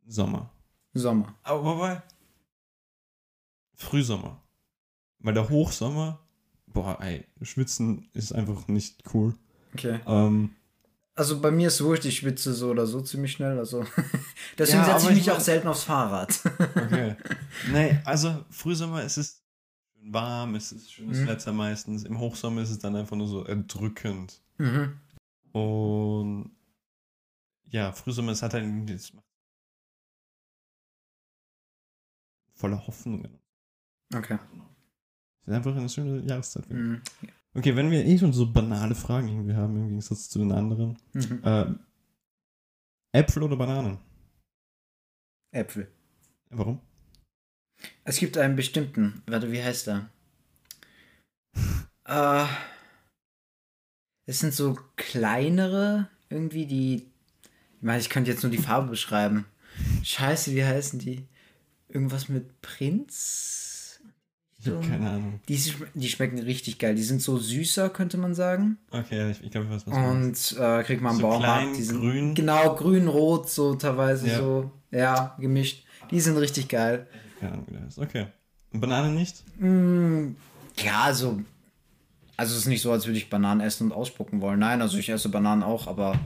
Sommer. Sommer. Aber wobei. Frühsommer. Weil der Hochsommer, boah, ey, schwitzen ist einfach nicht cool. Okay. Ähm, Also bei mir ist wurscht, ich schwitze so oder so ziemlich schnell. Also deswegen Ja, setze ich ich mich mein- auch selten aufs Fahrrad. okay. nee, also Frühsommer ist es schön warm, es ist schönes Mhm. Wetter meistens. Im Hochsommer ist es dann einfach nur so erdrückend. mhm. Und ja, Frühsommer, es hat halt das macht voller Hoffnungen. Okay. Es ist einfach eine schöne Jahreszeit. Mhm. ich. Okay, wenn wir eh schon so banale Fragen irgendwie haben, im Gegensatz zu den anderen. Mhm. Äh, Äpfel oder Bananen? Äpfel. Warum? Es gibt einen bestimmten. Warte, wie heißt er? äh, es sind so kleinere, irgendwie die. Ich meine, ich könnte jetzt nur die Farbe beschreiben. Scheiße, wie heißen die? Irgendwas mit Prinz? Habe keine Ahnung. Die, die schmecken richtig geil. Die sind so süßer, könnte man sagen. Okay, ich, ich glaube, ich weiß, was meinst. Und äh, kriegt man So Baumarkt. die sind grün. Genau, grün-rot, so teilweise Ja. so. Ja, gemischt. Die sind richtig geil. Keine Ahnung, wie der heißt. Okay. Und Banane nicht? Mm, ja, also. Also es ist nicht so, als würde ich Bananen essen und ausspucken wollen. Nein, also ich esse Bananen auch, aber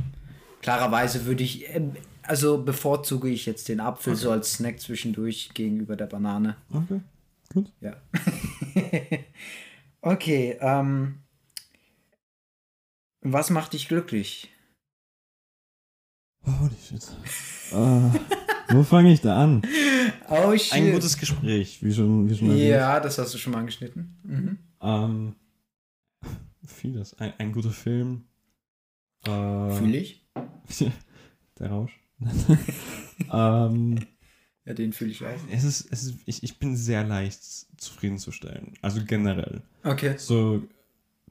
klarerweise würde ich. ähm, Also bevorzuge ich jetzt den Apfel so als Snack zwischendurch gegenüber der Banane. Okay. Gut. Ja. okay, ähm. Was macht dich glücklich? Holy shit. Äh, wo fange ich da an? Oh shit. Ein gutes Gespräch, wie schon, wie schon erwähnt. ja, das hast du schon mal angeschnitten. Mhm. Ähm, vieles. Ein, ein guter Film. Äh, Fühle ich. Der Rausch. ähm, Ja, den fühle ich auch. es ist, es ist, ich, ich bin sehr leicht zufriedenzustellen. Also generell. Okay. So,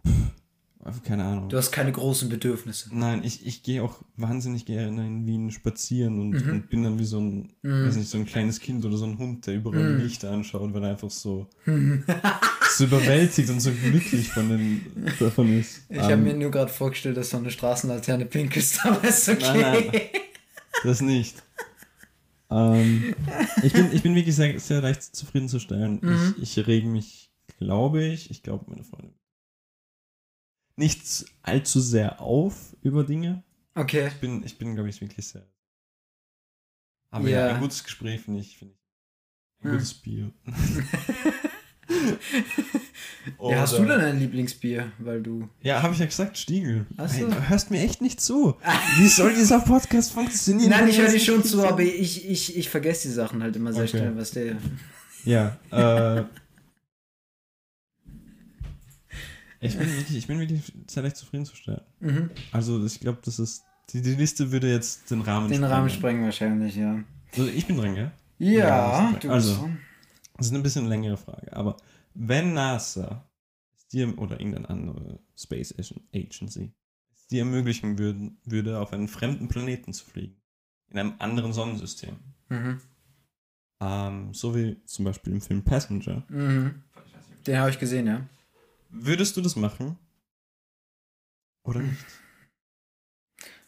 pff, keine Ahnung. Du hast keine großen Bedürfnisse. Nein, ich, ich gehe auch wahnsinnig gerne in Wien spazieren und, Mhm. und bin dann wie so ein, Mhm. weiß nicht, so ein kleines Kind oder so ein Hund, der überall Mhm. die Lichter anschaut, weil er einfach so, so überwältigt und so glücklich von den, davon ist. Ich habe Ähm, mir nur gerade vorgestellt, dass so eine Straßenlaterne pink ist, aber ist okay. Nein, nein. das nicht. Ähm, ich, bin, ich bin wirklich sehr, sehr leicht zufriedenzustellen. Mhm. Ich, ich rege mich, glaube ich, ich glaube, meine Freundin, nicht allzu sehr auf über Dinge. Okay. Ich bin, ich bin glaube ich, wirklich sehr. Aber Ja. ja, ein gutes Gespräch finde ich, finde ich. Ein Hm. gutes Bier. ja, hast du Oder- denn ein Lieblingsbier? Weil du. Ja, habe ich ja gesagt, Stiegel. So. Hey, du hörst mir echt nicht zu. Wie soll dieser Podcast funktionieren? Nein, ich du höre dir schon zu, aber ich, ich, ich vergesse die Sachen halt immer sehr Okay. schnell, was der. Ja, äh. ich, bin wirklich, ich bin wirklich sehr leicht zufriedenzustellen. Mhm. Also, ich glaube, das ist. Die, die Liste würde jetzt den Rahmen Den sprengen. Rahmen sprengen wahrscheinlich, ja. Also, ich bin dran, gell? Ja, Ja, du also. bist dran. Das ist eine bisschen längere Frage, aber wenn NASA dir oder irgendeine andere Space Agency es dir ermöglichen würden, würde, auf einen fremden Planeten zu fliegen, in einem anderen Sonnensystem, Mhm. ähm, so wie zum Beispiel im Film Passenger, Mhm. Den habe ich gesehen, ja. würdest du das machen? Oder Hm. nicht?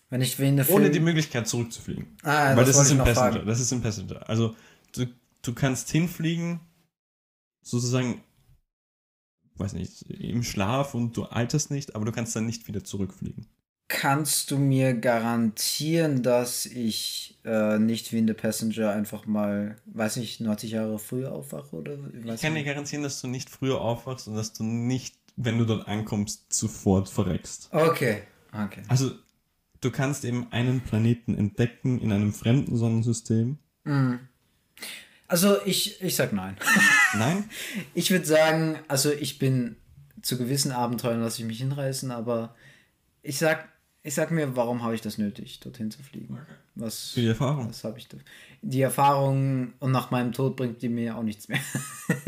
Wenn ich wen eine Ohne Film- die Möglichkeit zurückzufliegen. Ah, Weil das, das, ist im Passenger. fragen. Das ist im Passenger. Also du, du kannst hinfliegen, sozusagen, weiß nicht, im Schlaf und du alterst nicht, aber du kannst dann nicht wieder zurückfliegen. Kannst du mir garantieren, dass ich äh, nicht wie in The Passenger einfach mal, weiß nicht, 90 Jahre früher aufwache oder Ich kann dir garantieren, dass du nicht früher aufwachst und dass du nicht, wenn du dort ankommst, sofort verreckst. Okay, okay. Also du kannst eben einen Planeten entdecken in einem fremden Sonnensystem. Mhm. Also ich, ich sag nein. Nein? Ich würde sagen, also ich bin zu gewissen Abenteuern lasse ich mich hinreißen, aber ich sag, ich sag mir, warum habe ich das nötig, dorthin zu fliegen? Was, die Erfahrung. was habe ich da? Die Erfahrung und nach meinem Tod bringt die mir auch nichts mehr.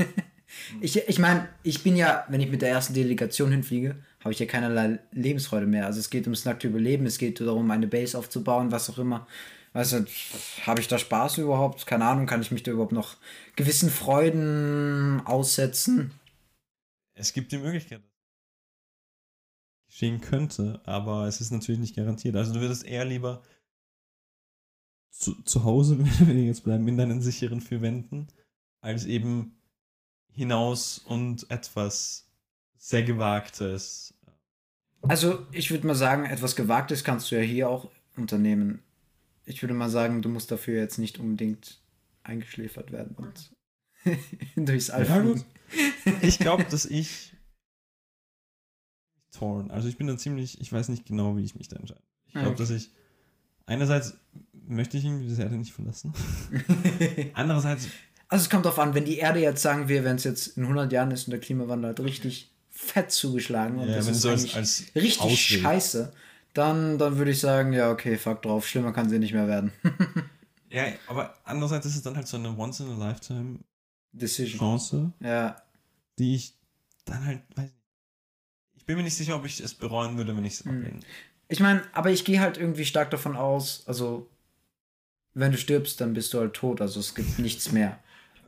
ich ich meine, ich bin ja, wenn ich mit der ersten Delegation hinfliege, habe ich ja keinerlei Lebensfreude mehr. Also es geht ums nackte Überleben, es geht darum, eine Base aufzubauen, was auch immer. Weißt du, habe ich da Spaß überhaupt? Keine Ahnung, kann ich mich da überhaupt noch gewissen Freuden aussetzen? Es gibt die Möglichkeit, dass es geschehen könnte, aber es ist natürlich nicht garantiert. Also du würdest eher lieber zu, zu Hause, mehr oder jetzt bleiben, in deinen sicheren vier Wänden, als eben hinaus und etwas sehr Gewagtes. Also, ich würde mal sagen, etwas Gewagtes kannst du ja hier auch unternehmen. Ich würde mal sagen, du musst dafür jetzt nicht unbedingt eingeschläfert werden und durchs All Ja, fliegen. Ich glaube, dass ich torn. Also ich bin da ziemlich, ich weiß nicht genau, wie ich mich da entscheide. Ich glaube, Okay. dass ich einerseits möchte ich irgendwie diese Erde nicht verlassen. Andererseits Also es kommt darauf an, wenn die Erde jetzt, sagen wir, wenn es jetzt in 100 Jahren ist und der Klimawandel hat richtig fett zugeschlagen und Ja, das wenn ist so als- als richtig Ausweg. scheiße, dann, dann würde ich sagen, ja okay, fuck drauf, schlimmer kann sie nicht mehr werden. Ja, aber andererseits ist es dann halt so eine Once-in-a-Lifetime Decision. Chance, Ja. die ich dann halt, weiß nicht. Ich bin mir nicht sicher, ob ich es bereuen würde, wenn ich es Hm. ablehne. Ich meine, aber ich gehe halt irgendwie stark davon aus, also wenn du stirbst, dann bist du halt tot, also es gibt nichts mehr.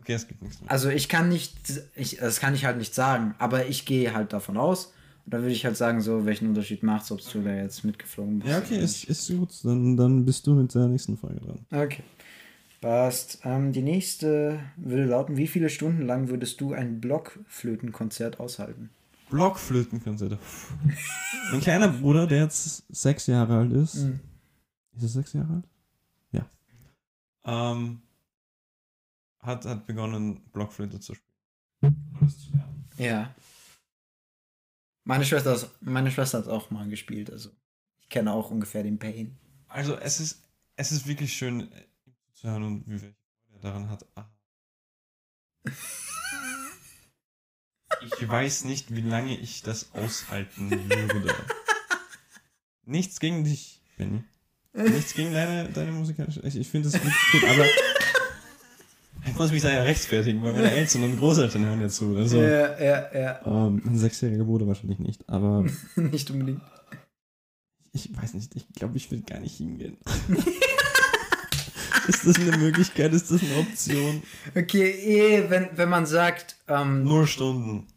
Okay, es gibt nichts mehr. Also ich kann nicht, ich, das kann ich halt nicht sagen, aber ich gehe halt davon aus. Und dann würde ich halt sagen, so, welchen Unterschied macht es, ob du da jetzt mitgeflogen bist. Ja, okay, ist, ist gut. Dann, dann bist du mit der nächsten Frage dran. Okay. Passt. Ähm, die nächste würde lauten, wie viele Stunden lang würdest du ein Blockflötenkonzert aushalten? Blockflötenkonzerte. mein kleiner Bruder, der jetzt sechs Jahre alt ist. Mhm. Ist er sechs Jahre alt? Ja. Ähm, hat, hat begonnen, Blockflöte zu spielen. Oder zu lernen. Ja. Meine Schwester, ist, meine Schwester hat auch mal gespielt, also ich kenne auch ungefähr den Pain. Also es ist, es ist wirklich schön äh, zu hören und wie welche Freude daran hat. Ah. Ich weiß nicht, wie lange ich das aushalten würde. Nichts gegen dich, Benny. Nichts gegen deine, deine musikalische. Ich, ich finde das wirklich gut, aber ich muss mich da ja rechtfertigen, weil meine Eltern und Großeltern hören ja zu. Also, Ja, ja, ja. ähm, mein sechsjähriger Bruder wahrscheinlich nicht, aber nicht unbedingt. ich weiß nicht, ich glaube, ich will gar nicht hingehen. ist das eine Möglichkeit? Ist das eine Option? Okay, eh, wenn, wenn man sagt, ähm, Nur Stunden.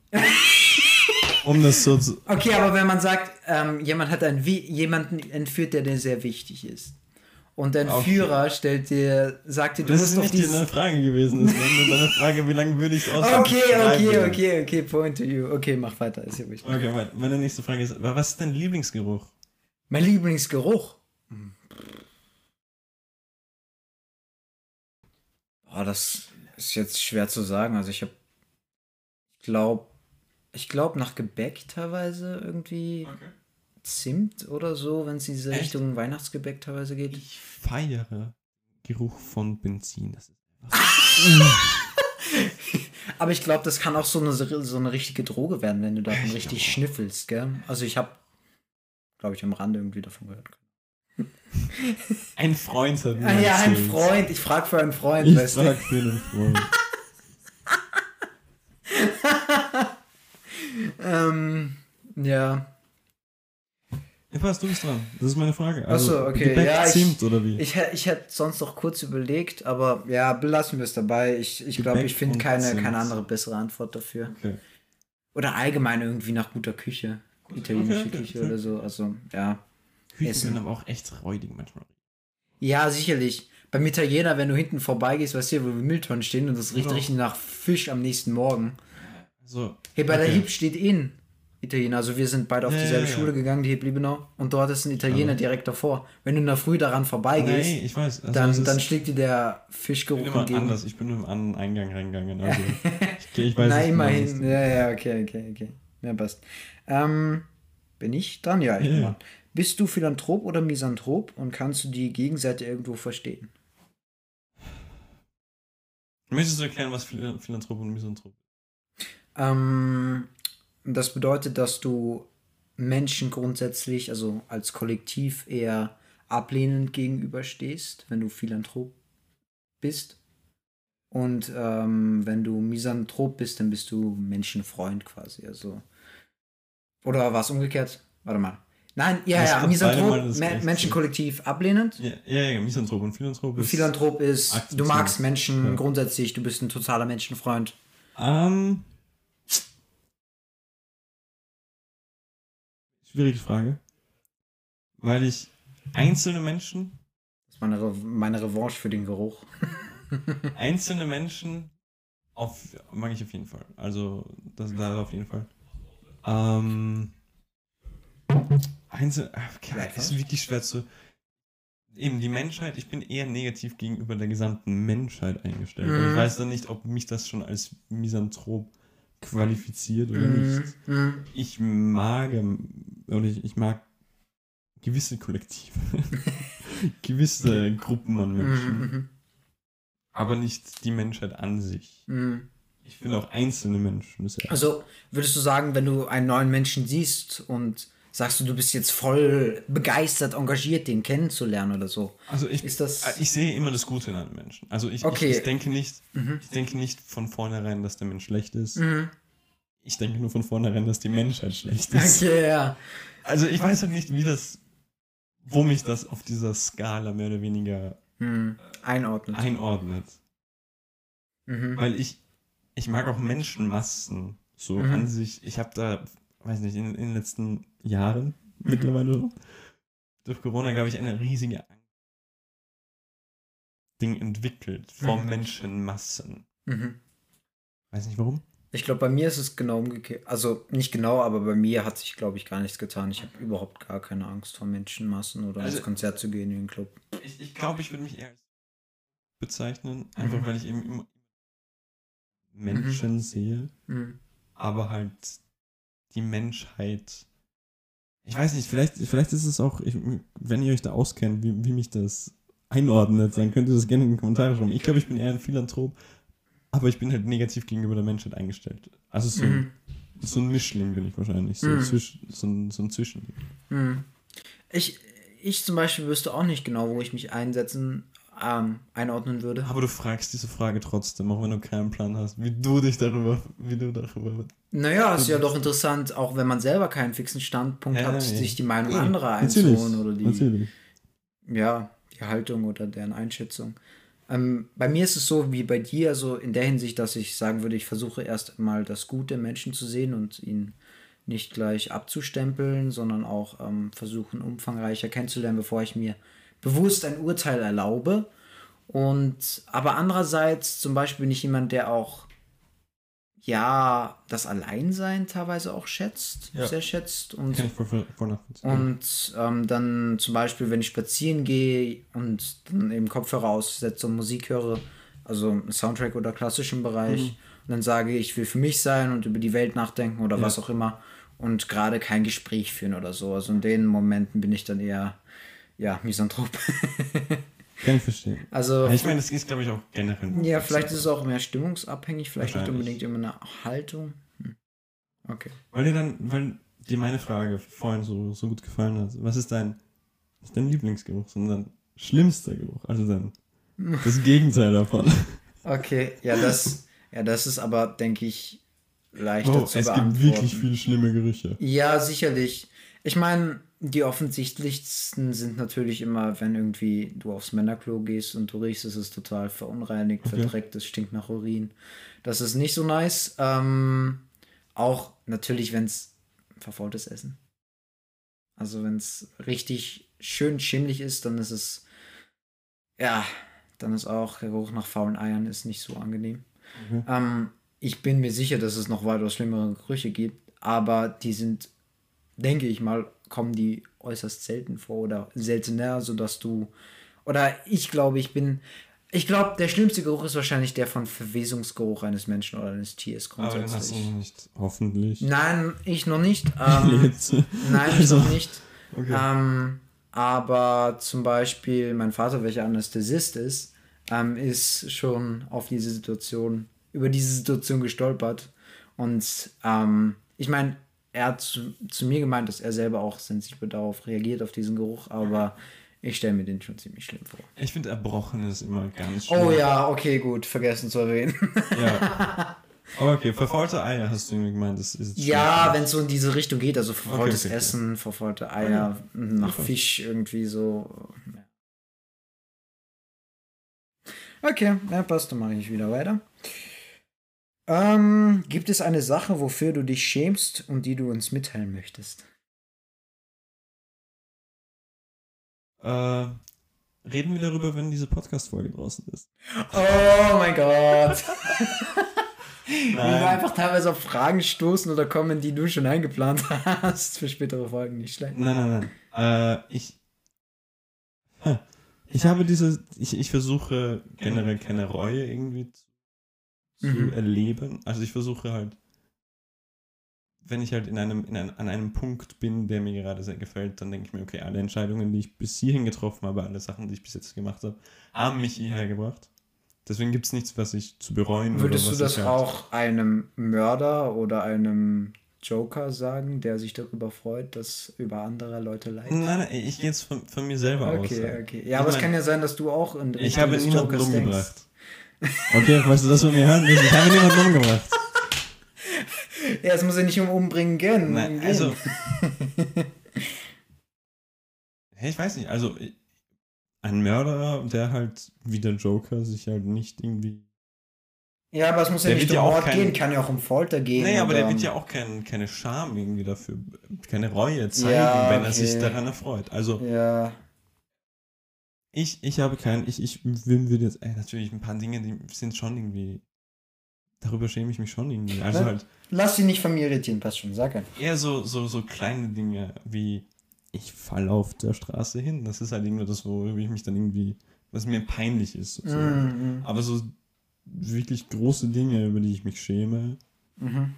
um das so zu. okay, aber wenn man sagt, ähm, jemand hat einen, wie, jemanden entführt, der dir sehr wichtig ist. Und der Okay. Entführer stellt dir, sagt dir, du Das musst ist doch nicht dieses. eine Frage gewesen. War nur deine Frage, wie lange würde ich es aushalten? Okay, okay, okay, okay, point to you. Okay, mach weiter, ist ja wichtig. Okay, warte. Meine nächste Frage ist, was ist dein Lieblingsgeruch? Mein Lieblingsgeruch. Oh, das ist jetzt schwer zu sagen. Also ich habe, ich glaube, ich glaube nach Gebäck teilweise irgendwie Zimt oder so, wenn es in diese Echt? Richtung Weihnachtsgebäck teilweise geht. Ich feiere Geruch von Benzin. Das ist einfach Aber ich glaube, das kann auch so eine, so eine richtige Droge werden, wenn du davon Echt? richtig schnüffelst, gell? Also ich habe, glaube ich, am Rande irgendwie davon gehört. ein Freund hat mir Ah, ja, ein. Freund. Ich frage für einen Freund, Ich weißt du. frag für einen Freund. Ähm, ja. Ja, passt, du bist dran. Das ist meine Frage. Ach so, okay. Gebäck Ja, ich- Zimt oder wie? Ich, ich hätte sonst noch kurz überlegt, aber ja, belassen wir es dabei. Ich, ich glaube, ich finde keine, Zimt. keine andere bessere Antwort dafür. okay. Oder allgemein irgendwie nach guter Küche. Italienische Okay, Küche okay. oder so. Also, ja. Küchen sind aber auch echt räudig manchmal. Ja, sicherlich. Beim Italiener, wenn du hinten vorbeigehst, weißt du, wo die Mülltonnen stehen und das riecht Genau. richtig nach Fisch am nächsten Morgen. Also, Hey, bei der. Hip steht in Italiener. Also wir sind beide auf dieselbe. Schule gegangen, die Hip Liebenau. Und dort ist ein Italiener direkt davor. Wenn du in der Früh daran vorbeigehst, nee, ich weiß. Also dann, dann schlägt dir der ich bin Fischgeruch entgegen. anders. Ich bin nur im anderen Eingang reingegangen. Also, ich, ich weiß nicht, immerhin. Ja, ja, okay, okay, okay. Ja, passt. Ähm, bin ich dran? Ja, ich bin dran. Bist du Philanthrop oder Misanthrop und kannst du die Gegenseite irgendwo verstehen? Möchtest du erklären, was Phil- Philanthrop und Misanthrop ist? Ähm, das bedeutet, dass du Menschen grundsätzlich, also als Kollektiv, eher ablehnend gegenüberstehst, wenn du Philanthrop bist. Und ähm, wenn du Misanthrop bist, dann bist du Menschenfreund quasi. Also. Oder war es umgekehrt? Warte mal. Nein, ja, ja, Misanthrop, Me Menschenkollektiv ablehnend. Ja, ja, ja, Misanthrop und Philanthrop ist. Philanthrop ist, du magst Menschen Ja. grundsätzlich, du bist ein totaler Menschenfreund. Ähm. Schwierige Frage. Weil ich einzelne Menschen, Das ist meine, Re meine Revanche für den Geruch. einzelne Menschen auf, mag ich auf jeden Fall. Also, das da auf jeden Fall. Ähm. Einzel, ach, okay, ist wirklich schwer zu. Eben die Menschheit, ich bin eher negativ gegenüber der gesamten Menschheit eingestellt. Aber Mhm. Ich weiß dann nicht, ob mich das schon als Misanthrop qualifiziert oder nicht. Mhm. Mhm. ich mag oder ich, ich mag gewisse Kollektive, gewisse Gruppen an Menschen, Mhm. aber nicht die Menschheit an sich. Mhm. Ich finde auch einzelne Menschen. Also würdest du sagen, wenn du einen neuen Menschen siehst und sagst du, du bist jetzt voll begeistert, engagiert, den kennenzulernen oder so? Also ich, Ist das- ich sehe immer das Gute in einem Menschen. Also ich, Okay. ich, ich denke nicht, Mhm. ich denke nicht von vornherein, dass der Mensch schlecht ist. Ich denke nur von vornherein, dass die Menschheit schlecht ist. Okay, ja. Also ich weiß halt nicht, wie das, wo mich das auf dieser Skala mehr oder weniger Hm. Einordnet. einordnet. Mhm. Weil ich, ich mag auch Menschenmassen so Mhm. an sich. Ich habe da, weiß nicht, in, in den letzten Jahren mittlerweile so, durch Corona, glaube ich, eine riesige Ding entwickelt vor Mhm. Menschenmassen. Mhm. Weiß nicht warum. Ich glaube, bei mir ist es genau umgekehrt. Also nicht genau, aber bei mir hat sich, glaube ich, gar nichts getan. Ich habe überhaupt gar keine Angst vor Menschenmassen oder Also- ins Konzert zu gehen in den Club. Ich, ich glaube, ich würde mich eher als bezeichnen, einfach Mhm. weil ich eben immer Menschen sehe, Mhm. aber halt die Menschheit. Ich weiß nicht, vielleicht, vielleicht ist es auch, ich, wenn ihr euch da auskennt, wie, wie mich das einordnet, dann könnt ihr das gerne in die Kommentare schreiben. Ich glaube, ich bin eher ein Philanthrop, aber ich bin halt negativ gegenüber der Menschheit eingestellt. Also so, Mhm. so ein Mischling bin ich wahrscheinlich, so, Mhm. zwisch, so, ein, so ein Zwischending. Mhm. Ich, ich zum Beispiel wüsste auch nicht genau, wo ich mich einsetzen, ähm, einordnen würde. Aber du fragst diese Frage trotzdem, auch wenn du keinen Plan hast, wie du dich darüber, wie du darüber. Naja, ist ja doch interessant, auch wenn man selber keinen fixen Standpunkt Ja, hat, sich die Meinung Ja, anderer einzuholen oder die, Natürlich. ja, die Haltung oder deren Einschätzung. Ähm, bei mir ist es so wie bei dir, also in der Hinsicht, dass ich sagen würde, ich versuche erst mal das Gute im Menschen zu sehen und ihn nicht gleich abzustempeln, sondern auch ähm, versuchen, umfangreicher kennenzulernen, bevor ich mir bewusst ein Urteil erlaube. Und aber andererseits zum Beispiel bin ich jemand, der auch ja das Alleinsein teilweise auch schätzt, Ja. sehr schätzt und und ähm, dann zum Beispiel, wenn ich spazieren gehe und dann eben Kopfhörer aussetze und Musik höre, also Soundtrack oder klassischen Bereich, Mhm. und dann sage ich, ich will für mich sein und über die Welt nachdenken oder Ja. was auch immer und gerade kein Gespräch führen oder so. Also in den Momenten bin ich dann eher, ja, Misanthrop. Kann ich verstehen. also, ich meine, das ist, glaube ich, auch generell. ja, vielleicht ist es auch mehr stimmungsabhängig, vielleicht nicht unbedingt immer eine Haltung. Hm. Okay. Weil dir dann, weil dir meine Frage vorhin so, so gut gefallen hat. Was ist dein, nicht dein Lieblingsgeruch, sondern dein schlimmster Geruch? Also dann das Gegenteil davon. Okay, ja, das, ja, das ist aber, denke ich, leichter Oh, zu es gibt beantworten. wirklich viele schlimme Gerüche. Ja, sicherlich. Ich meine, die offensichtlichsten sind natürlich immer, wenn irgendwie du aufs Männerklo gehst und du riechst, es ist total verunreinigt, Okay. verdreckt, es stinkt nach Urin. Das ist nicht so nice. Ähm, auch natürlich, wenn es verfaultes Essen. Also wenn es richtig schön schimmlig ist, dann ist es, ja, dann ist auch der Geruch nach faulen Eiern ist nicht so angenehm. Okay. Ähm, ich bin mir sicher, dass es noch weitaus schlimmere Gerüche gibt, aber die sind, denke ich mal, kommen die äußerst selten vor oder seltener, sodass du, oder ich glaube, ich bin, ich glaube, der schlimmste Geruch ist wahrscheinlich der von Verwesungsgeruch eines Menschen oder eines Tiers Aber den hast du grundsätzlich. noch nicht, hoffentlich. Nein, ich noch nicht. Ähm, nein, ich Also, noch nicht. Okay. Ähm, aber zum Beispiel mein Vater, welcher Anästhesist ist, ähm, ist schon auf diese Situation, über diese Situation gestolpert. Und ähm, ich meine, er hat zu, zu mir gemeint, dass er selber auch sensibel darauf reagiert, auf diesen Geruch, aber ich stelle mir den schon ziemlich schlimm vor. Ich finde, Erbrochen ist immer ganz schlimm. Oh ja, okay, gut, vergessen zu erwähnen. ja. Aber okay, verfaulte Eier hast du irgendwie gemeint. Das ist Ja, wenn es so in diese Richtung geht, also verfaultes okay, okay. Essen, verfaulte Eier, nach. Fisch irgendwie so. Okay, ja, passt, dann mache ich wieder weiter. Ähm, gibt es eine Sache, wofür du dich schämst und die du uns mitteilen möchtest? Äh, reden wir darüber, wenn diese Podcast-Folge draußen ist. Oh mein Gott! Wie wir einfach teilweise auf Fragen stoßen oder kommen, die du schon eingeplant hast für spätere Folgen, nicht schlecht. Nein, nein, nein. Äh, ich. Ich habe diese. Ich, ich versuche generell keine Reue irgendwie zu, zu Mhm. erleben. Also ich versuche halt. Wenn ich halt in einem, in ein, an einem Punkt bin, der mir gerade sehr gefällt, dann denke ich mir, okay, alle Entscheidungen, die ich bis hierhin getroffen habe, alle Sachen, die ich bis jetzt gemacht habe, haben mich hierher gebracht. Deswegen gibt es nichts, was ich zu bereuen Würdest du das ich halt- auch einem Mörder oder einem Joker sagen, der sich darüber freut, dass über andere Leute leiden? Nein, nein, ich gehe jetzt von, von mir selber aus. Okay, okay. Ja, aber Ich es mein, kann ja sein, dass du auch in Ich Richtung habe des niemanden umgebracht. Okay, falls du das von mir hören willst, ich habe niemanden umgebracht. Ja, es muss ja nicht um umbringen gehen. Nein, gehen. also. Hey, ich weiß nicht, also ein Mörderer, der halt wie der Joker sich halt nicht irgendwie. Ja, aber es muss ja Der nicht um ja Mord kein- gehen, kann ja auch um Folter gehen. Naja, aber der wird ja auch kein, keine Scham irgendwie dafür, keine Reue zeigen, Ja, wenn er sich okay. daran erfreut. Also Ja, ich, ich habe keinen, ich, ich würde jetzt, ey, natürlich ein paar Dinge, die sind schon irgendwie, darüber schäme ich mich schon irgendwie. Also Ne? halt lass dich nicht von mir irritieren, passt schon, sag einfach. eher so, so, so kleine Dinge wie, ich falle auf der Straße hin. Das ist halt irgendwie das, worüber ich mich dann irgendwie, was mir peinlich ist. sozusagen. Mhm. Aber so wirklich große Dinge, über die ich mich schäme, Mhm.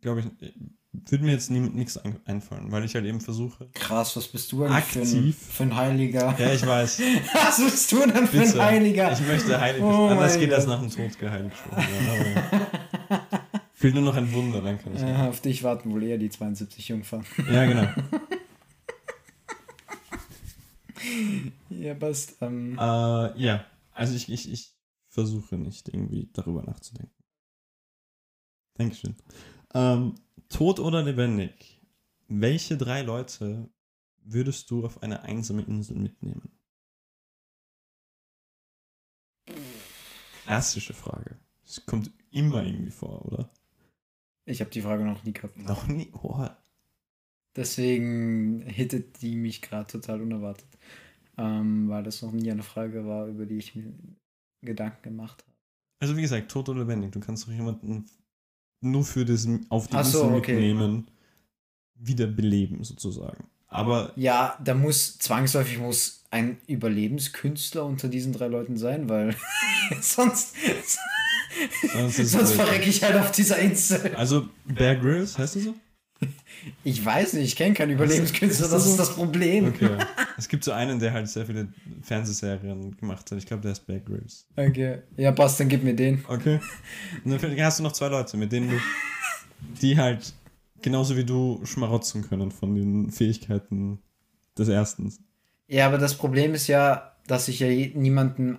glaube ich, würde mir jetzt nichts einfallen, weil ich halt eben versuche. Krass, was bist du eigentlich für ein, Aktiv. für ein Heiliger? Ja, ich weiß. Was bist du denn für Bitte. ein Heiliger? Ich möchte heilig Oh Anders geht das nach dem Tod geheiligt werden. Ja, fehlt nur noch ein Wunder, dann kann ich. Ja, auf dich warten wohl eher die 72 Jungfrauen. Ja, genau. Ja, passt. Ähm, Äh, ja, also ich, ich, ich versuche nicht irgendwie darüber nachzudenken. Dankeschön. Ähm, tot oder lebendig? Welche drei Leute würdest du auf eine einsame Insel mitnehmen? Klassische Frage. Es kommt immer irgendwie vor, oder? ich habe die Frage noch nie gehabt. Noch nie. Oh, Deswegen hittet die mich gerade total unerwartet. Ähm, weil das noch nie eine Frage war, über die ich mir Gedanken gemacht habe. Also wie gesagt, tot oder lebendig. Du kannst doch jemanden nur für das auf die Ach so, Insel okay. mitnehmen, wieder beleben sozusagen. Aber Ja, da muss zwangsläufig muss ein Überlebenskünstler unter diesen drei Leuten sein, weil sonst, sonst sonst verrecke ich halt auf dieser Insel. Also Bear Grylls, heißt du so? Ich weiß nicht, ich kenne keinen Überlebenskünstler, das ist das Problem. Okay. es gibt so einen, der halt sehr viele Fernsehserien gemacht hat. Ich glaube, der ist Bear Grylls. Okay. Ja, passt, dann gib mir den. Okay. Und dann hast du noch zwei Leute, mit denen du, die halt genauso wie du schmarotzen können von den Fähigkeiten des Ersten. Ja, aber das Problem ist ja, dass ich ja niemanden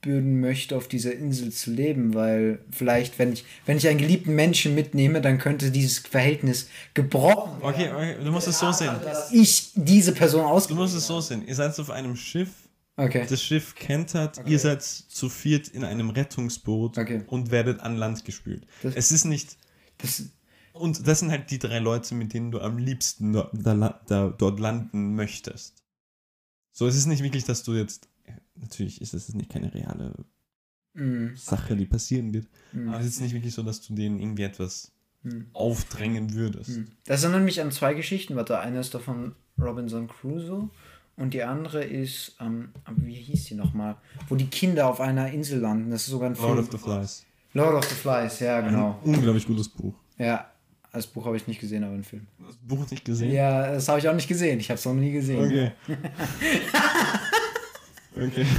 aufbürden möchte, auf dieser Insel zu leben, weil vielleicht, wenn ich, wenn ich einen geliebten Menschen mitnehme, dann könnte dieses Verhältnis gebrochen werden. Okay, okay, du musst es so sehen. Dass ich diese Person Du aus. musst es so sehen. Ihr seid auf einem Schiff, Okay. das Schiff kentert, Okay. ihr seid zu viert in einem Rettungsboot Okay. und werdet an Land gespült. Das- es ist nicht. Das, Und das sind halt die drei Leute, mit denen du am liebsten da, da, da, dort landen möchtest. So, es ist nicht wirklich, dass du jetzt. Natürlich ist es nicht keine reale mm, Sache, die passieren wird. mm, Aber es ist nicht wirklich so, dass du denen irgendwie etwas mm, aufdrängen würdest. mm. Das erinnert mich an zwei Geschichten. Warte, eine ist davon Robinson Crusoe und die andere ist, ähm, wie hieß die nochmal? Wo die Kinder auf einer Insel landen. Das ist sogar ein Film. Lord of the Flies. Lord of the Flies, ja, genau. Ein unglaublich gutes Buch. Ja, das Buch habe ich nicht gesehen, aber ein Film. Das Buch nicht gesehen? Ja, das habe ich auch nicht gesehen. Ich habe es noch nie gesehen. Okay. okay.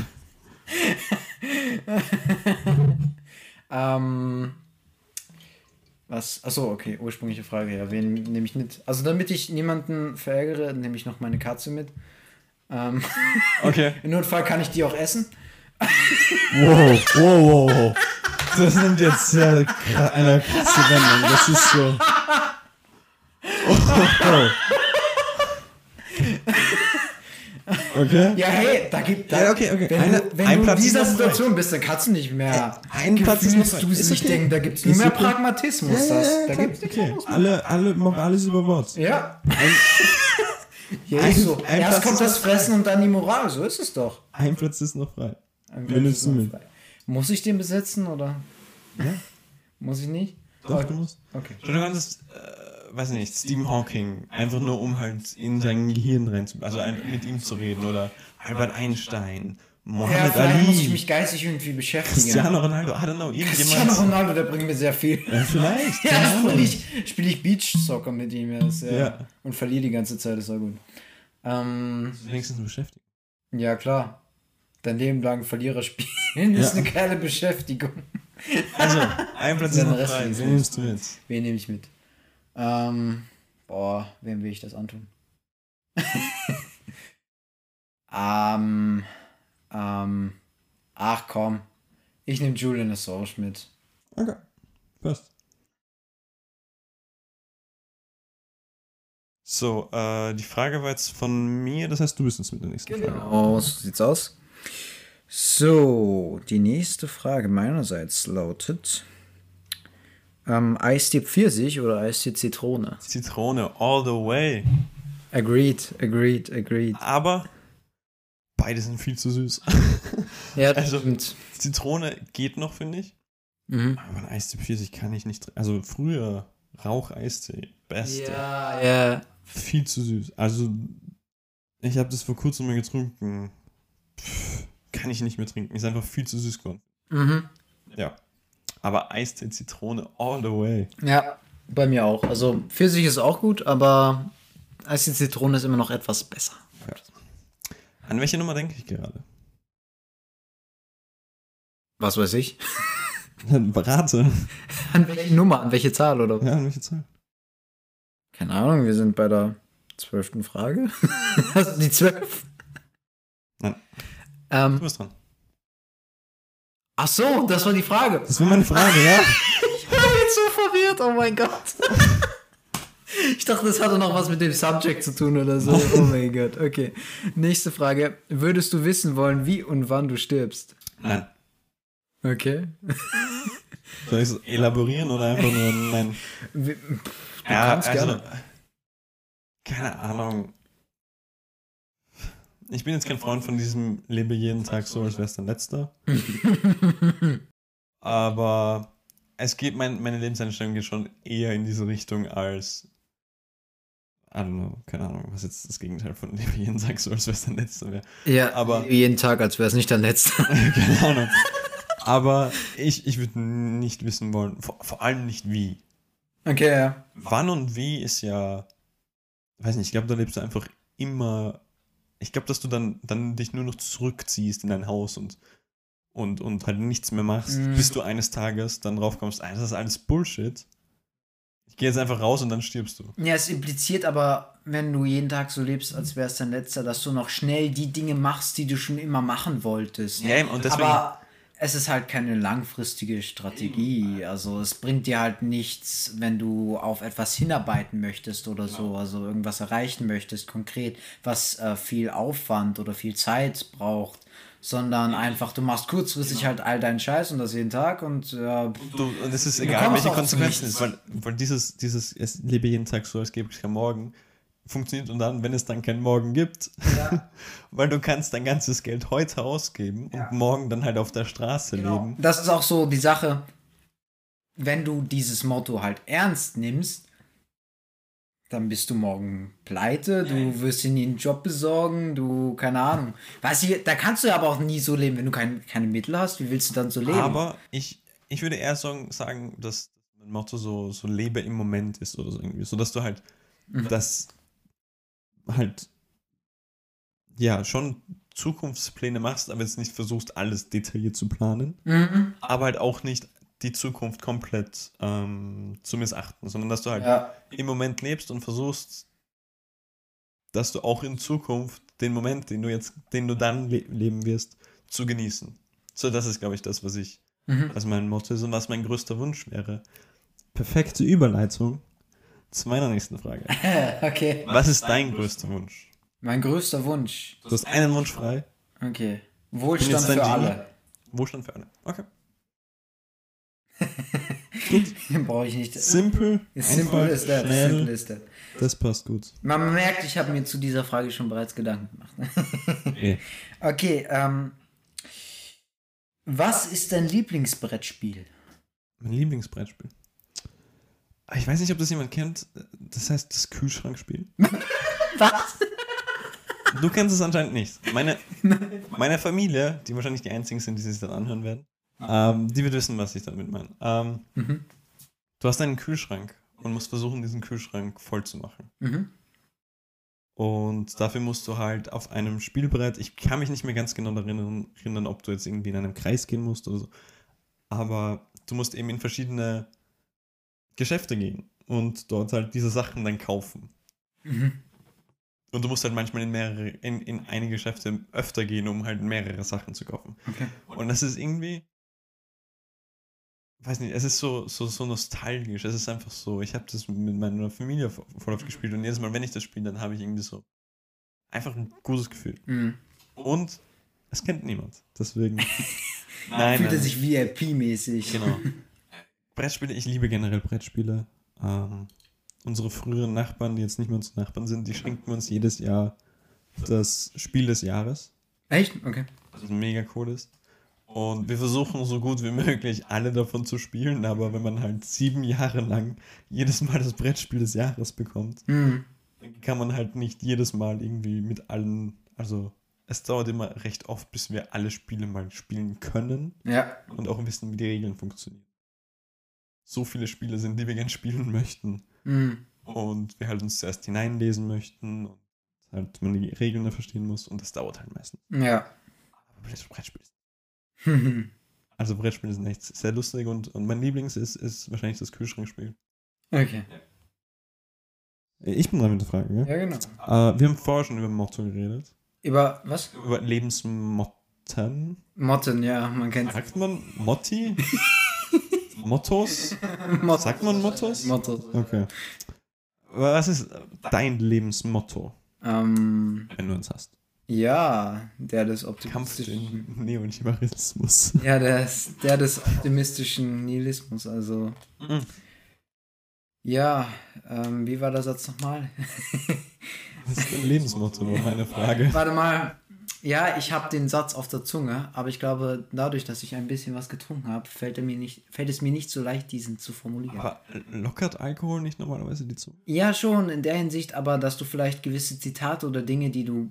Ähm, was? Achso, okay, ursprüngliche Frage. Ja, wen nehme ich mit? Also, damit ich niemanden verärgere, nehme ich noch meine Katze mit. Ähm, Okay. Im Notfall kann ich die auch essen. Wow, wow, wow, wow. Das nimmt jetzt sehr eine krasse Wendung. Das ist so. Oh, oh. Okay. Ja, hey, da gibt Ja, okay, okay. Wenn, Eine- du, wenn ein du in Platz ist dieser. Situation bist, dann kannst du nicht mehr Ein Platz ist noch gefühlsduselig Ist okay. denken. Da gibt es nur mehr okay. Pragmatismus. das, da gibt's nichts okay. Alle, alle Moral ist über Bord. Ja. Ein, ja Ein- so. ein Erst Platz kommt das frei. Fressen und dann die Moral. So ist es doch. ein Platz ist noch frei. Ein du ist noch frei. Muss ich den besetzen oder? Ja. Muss ich nicht? Doch, du musst. Okay. Du kannst, äh, weiß nicht, Stephen Hawking, einfach nur um halt in sein Gehirn rein zu, also ein, mit ihm zu reden oder Albert Einstein, Ja, Mohammed vielleicht muss ich Ali, mich geistig irgendwie beschäftigen. Cristiano Ronaldo, I don't know, Cristiano irgendjemand. Ronaldo, der bringt mir sehr viel. Ja, vielleicht. Ja, spiele ich, spiel ich Beach-Soccer mit ihm. Ja, ist, ja. Ja. Und verliere die ganze Zeit, ist auch gut. Ähm, Wenigstens beschäftigt. ja, klar. Dein Leben lang Verlierer spielen ist Ja. eine geile Beschäftigung. Also, ein Platz ist noch Rest frei. Wen nimmst du mit? Wen nehme ich mit? Ähm, boah, wem will ich das antun? ähm, ähm, ach komm, ich nehme Julian Assange mit. Okay, passt. So, äh, die Frage war jetzt von mir, das heißt, du bist jetzt mit der nächsten Frage. Genau, so sieht's aus. So, die nächste Frage meinerseits lautet: ähm, Eistee Pfirsich oder Eistee Zitrone? Zitrone, all the way. Agreed, agreed, agreed. Aber beide sind viel zu süß. Ja, Also- stimmt. Zitrone geht noch, finde ich. Mhm. Aber ein Eistee Pfirsich kann ich nicht. Also früher Raucheistee, beste. Ja, ja. Viel zu süß. Also ich habe das vor kurzem mal getrunken. Pff, kann ich nicht mehr trinken. Ist einfach viel zu süß geworden. Mhm. Ja. Aber Eistee Zitrone all the way. Ja, bei mir auch. Also Pfirsich ist auch gut, aber Eistee Zitrone ist immer noch etwas besser. An welche Nummer denke ich gerade? Was weiß ich? Rate. An welche Nummer? An welche Zahl oder? Ja, an welche Zahl? Keine Ahnung, wir sind bei der zwölften Frage. also die zwölf. Nein. Du Ähm, bist dran. Ach so, das war die Frage. Das wäre meine Frage, ja? Ich bin jetzt so verwirrt, oh mein Gott. Ich dachte, das hatte noch was mit dem Subject zu tun oder so. Oh mein Gott, okay. Nächste Frage. Würdest du wissen wollen, wie und wann du stirbst? Nein. Okay. Soll ich es elaborieren oder einfach nur nein? Du Ja, kannst also, gerne. keine Ahnung. Ich bin jetzt kein Freund von diesem Lebe jeden Tag so, als wäre es dein letzter. Aber es geht, mein, meine Lebenseinstellung geht schon eher in diese Richtung als. I don't know, keine Ahnung, was jetzt das Gegenteil von Lebe jeden Tag so, als wäre es dein letzter wäre. Ja, aber- jeden Tag, als wäre es nicht dein letzter. keine Ahnung. Aber ich, ich würde nicht wissen wollen, vor, vor allem nicht wie. Okay, ja. Wann und wie ist ja, weiß nicht, ich glaube, da lebst du einfach immer, ich glaube, dass du dann, dann dich nur noch zurückziehst in dein Haus und, und, und halt nichts mehr machst, Mhm. bis du eines Tages dann drauf kommst, ah, das ist alles Bullshit. Ich gehe jetzt einfach raus und dann stirbst du. Ja, es impliziert aber, wenn du jeden Tag so lebst, als wäre es dein letzter, dass du noch schnell die Dinge machst, die du schon immer machen wolltest. Ja, eben, und deswegen, aber es ist halt keine langfristige Strategie. Also es bringt dir halt nichts, wenn du auf etwas hinarbeiten möchtest oder so, also irgendwas erreichen möchtest, konkret, was äh, viel Aufwand oder viel Zeit braucht. Sondern einfach, du machst kurzfristig halt all deinen Scheiß und das jeden Tag und ja, du, und es ist egal, welche Konsequenzen es weil, weil dieses, dieses, es lebe jeden Tag so, als gäbe es kein Morgen, funktioniert und dann, wenn es dann keinen Morgen gibt, weil du kannst dein ganzes Geld heute ausgeben und morgen dann halt auf der Straße leben. Das ist auch so die Sache, wenn du dieses Motto halt ernst nimmst, dann bist du morgen pleite, du wirst dir nie einen Job besorgen, du, keine Ahnung. Weißt du, da kannst du ja aber auch nie so leben, wenn du kein, keine Mittel hast, wie willst du dann so leben? Aber ich, ich würde eher sagen, sagen, dass mein Motto so, so lebe im Moment ist oder so irgendwie. So dass du halt das halt ja schon Zukunftspläne machst, aber jetzt nicht versuchst, alles detailliert zu planen, Mhm. aber halt auch nicht die Zukunft komplett ähm, zu missachten, sondern dass du halt Ja. im Moment lebst und versuchst, dass du auch in Zukunft den Moment, den du jetzt, den du dann le leben wirst, zu genießen. So, das ist, glaube ich, das, was ich, Mhm. was mein Motto ist und was mein größter Wunsch wäre. Perfekte Überleitung zu meiner nächsten Frage. okay. Was ist dein größter Wunsch? Mein größter Wunsch. Du hast einen Wunsch frei. Okay. Wohlstand für Genie? alle. Wohlstand für alle. Okay. Brauche ich nicht. Simple ist schnell. Simple ist das. Das passt gut. Man merkt, ich habe mir zu dieser Frage schon bereits Gedanken gemacht. Eh. Okay, ähm. Was ist dein Lieblingsbrettspiel? Mein Lieblingsbrettspiel. Ah, Ich weiß nicht, ob das jemand kennt. Das heißt das Kühlschrankspiel. Was? Du kennst es anscheinend nicht. Meine, meine Familie, die wahrscheinlich die einzigen sind, die sich das anhören werden, ähm, die wird wissen, was ich damit meine. Ähm, Mhm. Du hast einen Kühlschrank und musst versuchen, diesen Kühlschrank voll zu machen. Mhm. Und dafür musst du halt auf einem Spielbrett, ich kann mich nicht mehr ganz genau daran erinnern, ob du jetzt irgendwie in einem Kreis gehen musst oder so, aber du musst eben in verschiedene Geschäfte gehen und dort halt diese Sachen dann kaufen. Mhm. Und du musst halt manchmal in mehrere, in, in einige Geschäfte öfter gehen, um halt mehrere Sachen zu kaufen. Okay. Und das ist irgendwie, weiß nicht, es ist so, so, so nostalgisch. Es ist einfach so, ich habe das mit meiner Familie voll oft gespielt und jedes Mal, wenn ich das spiele, dann habe ich irgendwie so einfach ein gutes Gefühl. Mhm. Und es kennt niemand. Deswegen. nein, Fühlt er nein. sich VIP-mäßig. Genau. Brettspiele, ich liebe generell Brettspiele. Ähm, unsere früheren Nachbarn, die jetzt nicht mehr unsere Nachbarn sind, die schenken uns jedes Jahr das Spiel des Jahres, Echt? Okay. was mega cool ist. Und wir versuchen so gut wie möglich alle davon zu spielen, aber wenn man halt sieben Jahre lang jedes Mal das Brettspiel des Jahres bekommt, Mhm. dann kann man halt nicht jedes Mal irgendwie mit allen, also es dauert immer recht oft, bis wir alle Spiele mal spielen können Ja. und auch wissen, wie die Regeln funktionieren. So viele Spiele sind, die wir gerne spielen möchten Mhm. und wir halt uns zuerst hineinlesen möchten und halt man die Regeln verstehen muss und das dauert halt meistens. Ja. Aber Brett- Brettspiele, also Brettspiele sind echt sehr lustig und, und mein Lieblings ist, ist wahrscheinlich das Kühlschrankspiel. Okay. Ich bin dran mit der Frage, gell? Ja, genau. Äh, wir haben vorher schon über Motto geredet. Über was? Über Lebensmotten. Motten, ja, man kennt Sagt man Motti? Mottos? Mottos. Sagt man Mottos? Mottos. Okay. Was ist dein Lebensmotto, Ähm, wenn du eins hast? ja, der des Kampf optimistischen. den Neonchimarismus. Ja, der, der des optimistischen Nihilismus, also. Mhm. Ja, ähm, wie war der Satz nochmal? Das ist dein Lebensmotto, war meine Frage. Warte mal. Ja, ich habe den Satz auf der Zunge, aber ich glaube, dadurch, dass ich ein bisschen was getrunken habe, fällt, er mir nicht, fällt es mir nicht so leicht, diesen zu formulieren. Aber lockert Alkohol nicht normalerweise die Zunge? Ja, schon in der Hinsicht, aber dass du vielleicht gewisse Zitate oder Dinge, die du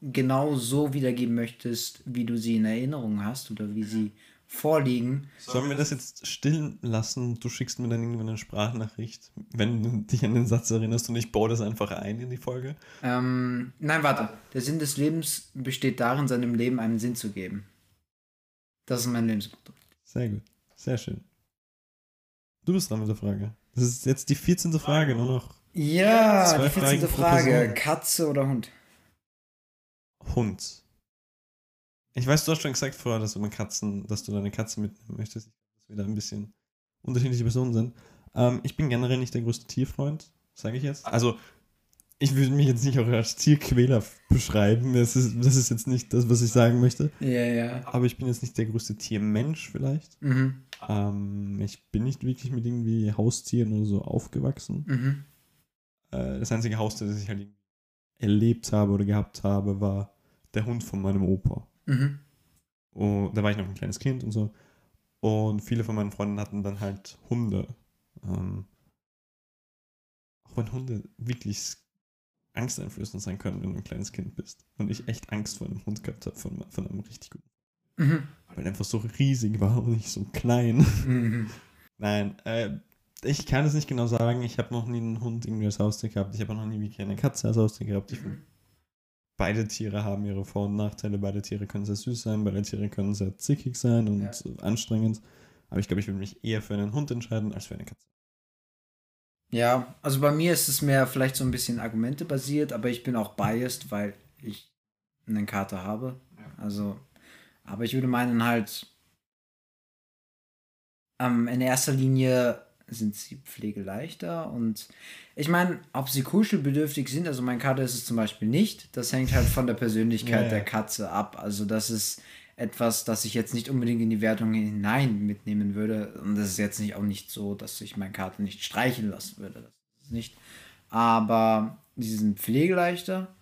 genau so wiedergeben möchtest, wie du sie in Erinnerung hast oder wie sie vorliegen. Sollen wir das jetzt stillen lassen? Du schickst mir dann irgendwann eine Sprachnachricht, wenn du dich an den Satz erinnerst und ich baue das einfach ein in die Folge. Ähm, nein, warte. Der Sinn des Lebens besteht darin, seinem Leben einen Sinn zu geben. Das ist mein Lebensmotto. Sehr gut. Sehr schön. Du bist dran mit der Frage. Das ist jetzt die 14. Frage, nur noch Ja, die 14. Fragen Frage. Katze oder Hund? Hund. Ich weiß, du hast schon gesagt vorher, dass du Katzen, dass du deine Katze mitnehmen möchtest. Dass wir da ein bisschen unterschiedliche Personen sind. Ähm, ich bin generell nicht der größte Tierfreund, sage ich jetzt. Also, ich würde mich jetzt nicht auch als Tierquäler beschreiben. Das ist, das ist jetzt nicht das, was ich sagen möchte. Ja, ja. Aber ich bin jetzt nicht der größte Tiermensch vielleicht. Mhm. Ähm, ich bin nicht wirklich mit irgendwie Haustieren oder so aufgewachsen. Mhm. Äh, das einzige Haustier, das ich halt erlebt habe oder gehabt habe, war der Hund von meinem Opa. Mhm. Und da war ich noch ein kleines Kind und so. Und viele von meinen Freunden hatten dann halt Hunde. Ähm, auch wenn Hunde wirklich angsteinflößend sein können, wenn du ein kleines Kind bist. Und ich echt Angst vor einem Hund gehabt habe, von, von einem richtig guten. Mhm. Weil er einfach so riesig war und nicht so klein. Mhm. Nein, äh, ich kann es nicht genau sagen. Ich habe noch nie einen Hund irgendwie als Haustier gehabt. Ich habe auch noch nie wirklich eine Katze als Haustier gehabt. Ich find, beide Tiere haben ihre Vor- und Nachteile. Beide Tiere können sehr süß sein, beide Tiere können sehr zickig sein und Ja. anstrengend. Aber ich glaube, ich würde mich eher für einen Hund entscheiden als für eine Katze. Ja, also bei mir ist es mehr vielleicht so ein bisschen Argumente basiert, aber ich bin auch biased, weil ich einen Kater habe. Also, aber ich würde meinen halt, ähm, in erster Linie sind sie pflegeleichter und ich meine, ob sie kuschelbedürftig sind, also mein Kater ist es zum Beispiel nicht, das hängt halt von der Persönlichkeit Ja, der Katze ab. Also das ist etwas, das ich jetzt nicht unbedingt in die Wertung hinein mitnehmen würde. Und das ist jetzt nicht auch nicht so, dass ich meinen Kater nicht streicheln lassen würde. Das ist nicht. Aber sie sind pflegeleichter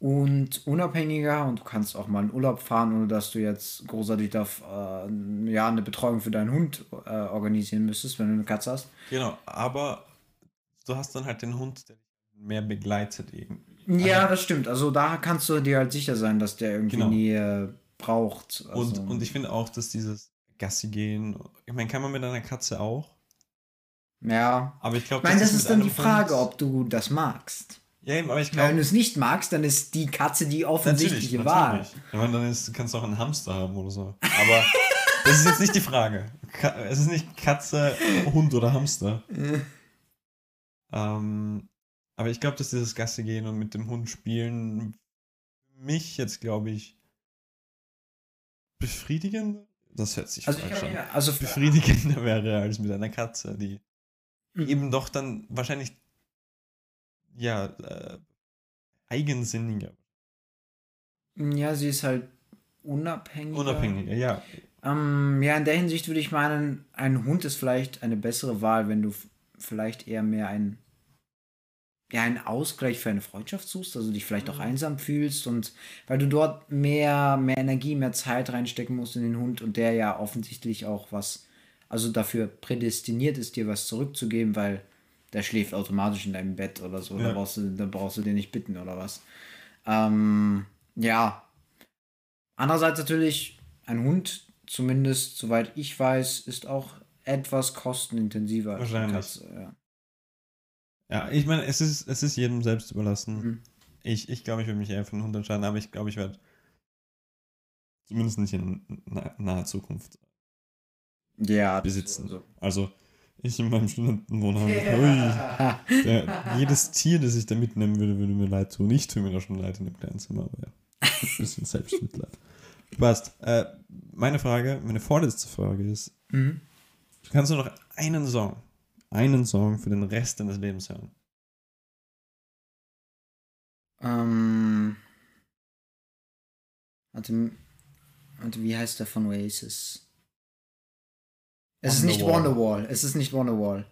und unabhängiger und du kannst auch mal in Urlaub fahren, ohne dass du jetzt großartig darf, äh, ja, eine Betreuung für deinen Hund äh, organisieren müsstest, wenn du eine Katze hast. Genau, aber du hast dann halt den Hund, der dich mehr begleitet irgendwie. Ja, Also- das stimmt. Also da kannst du dir halt sicher sein, dass der irgendwie Genau. Nähe braucht. Also, Und, und ich finde auch, dass dieses Gassi gehen, ich meine, kann man mit einer Katze auch, ja. aber ich glaube, Ich meine, das ist mit dann die Frage, Hund- ob du das magst. Ja, eben, aber ich Weil wenn glaube. du es nicht magst, dann ist die Katze die offensichtliche Wahl. Ich meine, dann ist, kannst du auch einen Hamster haben oder so. Aber das ist jetzt nicht die Frage. Es ist nicht Katze, Hund oder Hamster. Ähm, aber ich glaube, dass dieses Gasse gehen und mit dem Hund spielen mich jetzt, glaube ich, befriedigender. Das hört sich Also, falsch an. ja, also Befriedigender wäre als mit einer Katze, die Mhm. eben doch dann wahrscheinlich ja äh, eigensinniger, ja, sie ist halt unabhängiger. unabhängiger, ja. Ähm, ja, in der Hinsicht würde ich meinen, ein Hund ist vielleicht eine bessere Wahl, wenn du vielleicht eher mehr ein, ja, einen Ausgleich für eine Freundschaft suchst, also dich vielleicht auch einsam fühlst und weil du dort mehr, mehr Energie, mehr Zeit reinstecken musst in den Hund und der ja offensichtlich auch was, also dafür prädestiniert ist, dir was zurückzugeben, weil der schläft automatisch in deinem Bett oder so, da, Ja. brauchst du, da brauchst du dir nicht bitten oder was. Ähm, ja. Andererseits natürlich, ein Hund, zumindest soweit ich weiß, ist auch etwas kostenintensiver als eine Wahrscheinlich. Katze. Ja. Ja, ich meine, es ist, es ist jedem selbst überlassen. Mhm. Ich, ich glaube, ich würde mich eher für einen Hund entscheiden, aber ich glaube, ich werde zumindest nicht in na- naher Zukunft ja besitzen. so- Also, ich in meinem Studentenwohnheim. Ja. Der, jedes Tier, das ich da mitnehmen würde, würde mir leid tun. Ich tue mir da schon leid in dem kleinen Zimmer, aber ja. Ein bisschen Selbstmitleid. Passt. Äh, meine Frage, meine vorletzte Frage ist: Mhm. Kannst du noch einen Song, einen Song für den Rest deines Lebens hören? Ähm, warte, warte, wie heißt der von Oasis? Es ist nicht Wonderwall. Es ist nicht Wonderwall.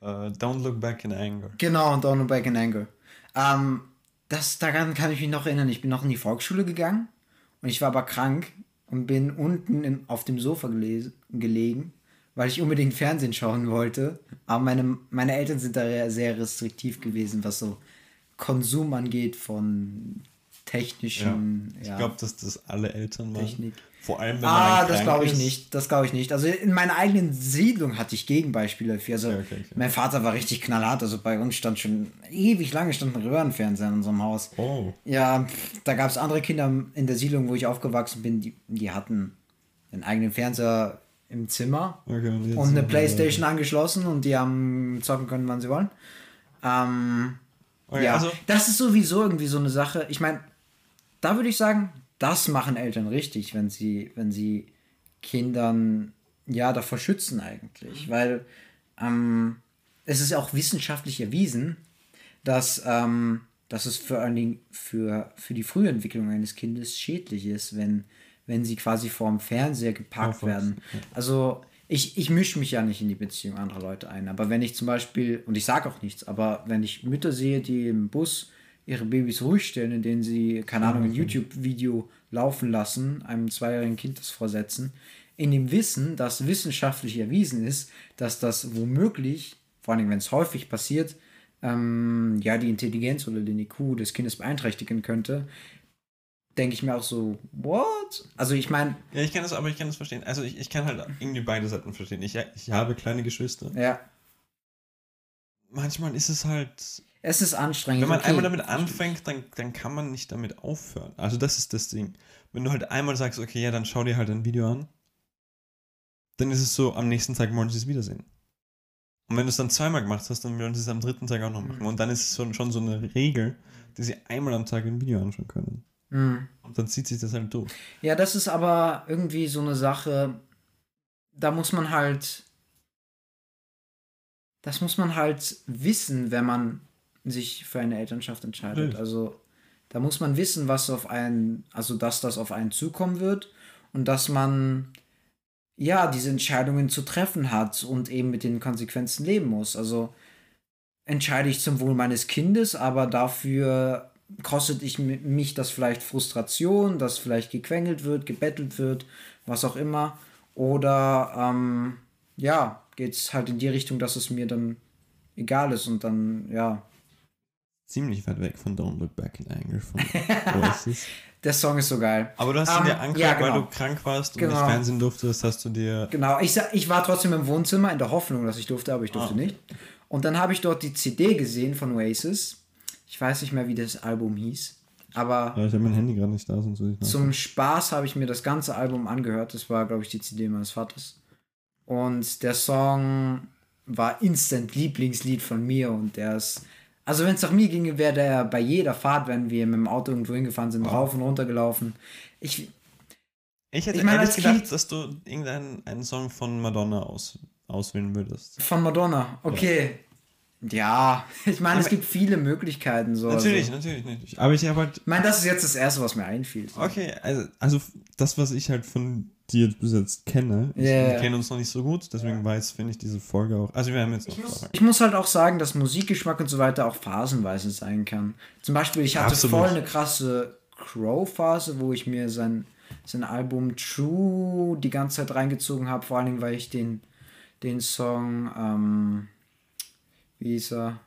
Äh, Don't Look Back in Anger. Genau, Don't Look Back in Anger. Ähm, das, daran kann ich mich noch erinnern. Ich bin noch in die Volksschule gegangen und ich war aber krank und bin unten im, auf dem Sofa gelesen, gelegen, weil ich unbedingt Fernsehen schauen wollte. Aber meine, meine Eltern sind da sehr restriktiv gewesen, was so Konsum angeht von technischen Ich ja, glaube, dass das alle Eltern waren. Technik. Vor allem, wenn man Ah, dann das glaube ich ist. nicht. Das glaube ich nicht. Also in meiner eigenen Siedlung hatte ich Gegenbeispiele dafür. Also Okay, okay, mein Vater war richtig knallhart. Also bei uns stand schon ewig lange stand ein Röhrenfernseher in unserem Haus. Oh, Ja, da gab es andere Kinder in der Siedlung, wo ich aufgewachsen bin, die, die hatten einen eigenen Fernseher im Zimmer okay. Und, und eine Playstation angeschlossen und die haben zocken können, wann sie wollen. Ähm, ja, also, das ist sowieso irgendwie so eine Sache. Ich meine, da würde ich sagen, das machen Eltern richtig, wenn sie, wenn sie Kindern ja davor schützen eigentlich, weil ähm, es ist auch wissenschaftlich erwiesen, dass, ähm, dass es vor allen Dingen für, für die Frühentwicklung eines Kindes schädlich ist, wenn, wenn sie quasi vorm Fernseher geparkt Aufwachsen, werden. ja. Also ich, ich mische mich ja nicht in die Beziehung anderer Leute ein, aber wenn ich zum Beispiel, und ich sage auch nichts, aber wenn ich Mütter sehe, die im Bus ihre Babys ruhig stellen, indem sie, keine Ahnung, ein YouTube-Video laufen lassen, einem zweijährigen Kind das vorsetzen, in dem Wissen, dass wissenschaftlich erwiesen ist, dass das womöglich, vor allem wenn es häufig passiert, ähm, ja, die Intelligenz oder den IQ des Kindes beeinträchtigen könnte, denke ich mir auch so, what? Also ich meine, ja, ich kann das, aber ich kann das verstehen. Also ich, ich kann halt irgendwie beide Seiten verstehen. Ich, ich habe kleine Geschwister. ja, Manchmal ist es halt, es ist anstrengend. wenn man okay. einmal damit anfängt, dann, dann kann man nicht damit aufhören. Also das ist das Ding. Wenn du halt einmal sagst, okay, ja, dann schau dir halt ein Video an, dann ist es so, am nächsten Tag wollen sie es wiedersehen. Und wenn du es dann zweimal gemacht hast, dann wollen sie es am dritten Tag auch noch machen. Und dann ist es schon, schon so eine Regel, die sie einmal am Tag ein Video anschauen können. Mhm. Und dann zieht sich das halt durch. Ja, das ist aber irgendwie so eine Sache, da muss man halt, das muss man halt wissen, wenn man sich für eine Elternschaft entscheidet. Natürlich. Also da muss man wissen, was auf einen, also dass das auf einen zukommen wird und dass man ja diese Entscheidungen zu treffen hat und eben mit den Konsequenzen leben muss. Also entscheide ich zum Wohl meines Kindes, aber dafür kostet ich mi- mich das vielleicht Frustration, dass vielleicht gequengelt wird, gebettelt wird, was auch immer. Oder ähm, ja, geht es halt in die Richtung, dass es mir dann egal ist und dann, ja. Ziemlich weit weg von Don't Look Back in Anger von Oasis. Der Song ist so geil. Aber du hast ihn Ähm, dir angehört, ja, genau. weil du krank warst und Genau. nicht Fernsehen durftest, hast du dir. Genau, ich, ich war trotzdem im Wohnzimmer in der Hoffnung, dass ich durfte, aber ich durfte Ah. nicht. Und dann habe ich dort die CD gesehen von Oasis. Ich weiß nicht mehr, wie das Album hieß. Aber Ja, ich habe mein Handy gerade nicht da, sonst würde ich zum Spaß habe ich mir das ganze Album angehört. Das war, glaube ich, die CD meines Vaters. Und der Song war instant Lieblingslied von mir und der ist. Also wenn es nach mir ginge, wäre der bei jeder Fahrt, wenn wir mit dem Auto irgendwo hingefahren sind, rauf und runter gelaufen. Ich, Ich hätte Ich meine, ehrlich gedacht, Kind- dass du irgendeinen einen Song von Madonna aus, auswählen würdest. von Madonna, okay. Ja, ich meine, es gibt viele Möglichkeiten. So, Natürlich, Also. natürlich, natürlich. Aber ich habe halt. Ich meine, das ist jetzt das Erste, was mir einfiel. so. Okay, also, also das, was ich halt von dir bis jetzt kenne, ich, Ja, wir ja. kennen uns noch nicht so gut, deswegen weiß, finde ich diese Folge auch. Also wir haben jetzt noch Fragen. Ich muss halt auch sagen, dass Musikgeschmack und so weiter auch phasenweise sein kann. Zum Beispiel, ich hatte Absolut. voll eine krasse Crow-Phase, wo ich mir sein, sein Album True die ganze Zeit reingezogen habe, vor allen Dingen, weil ich den, den Song, ähm, wie hieß er?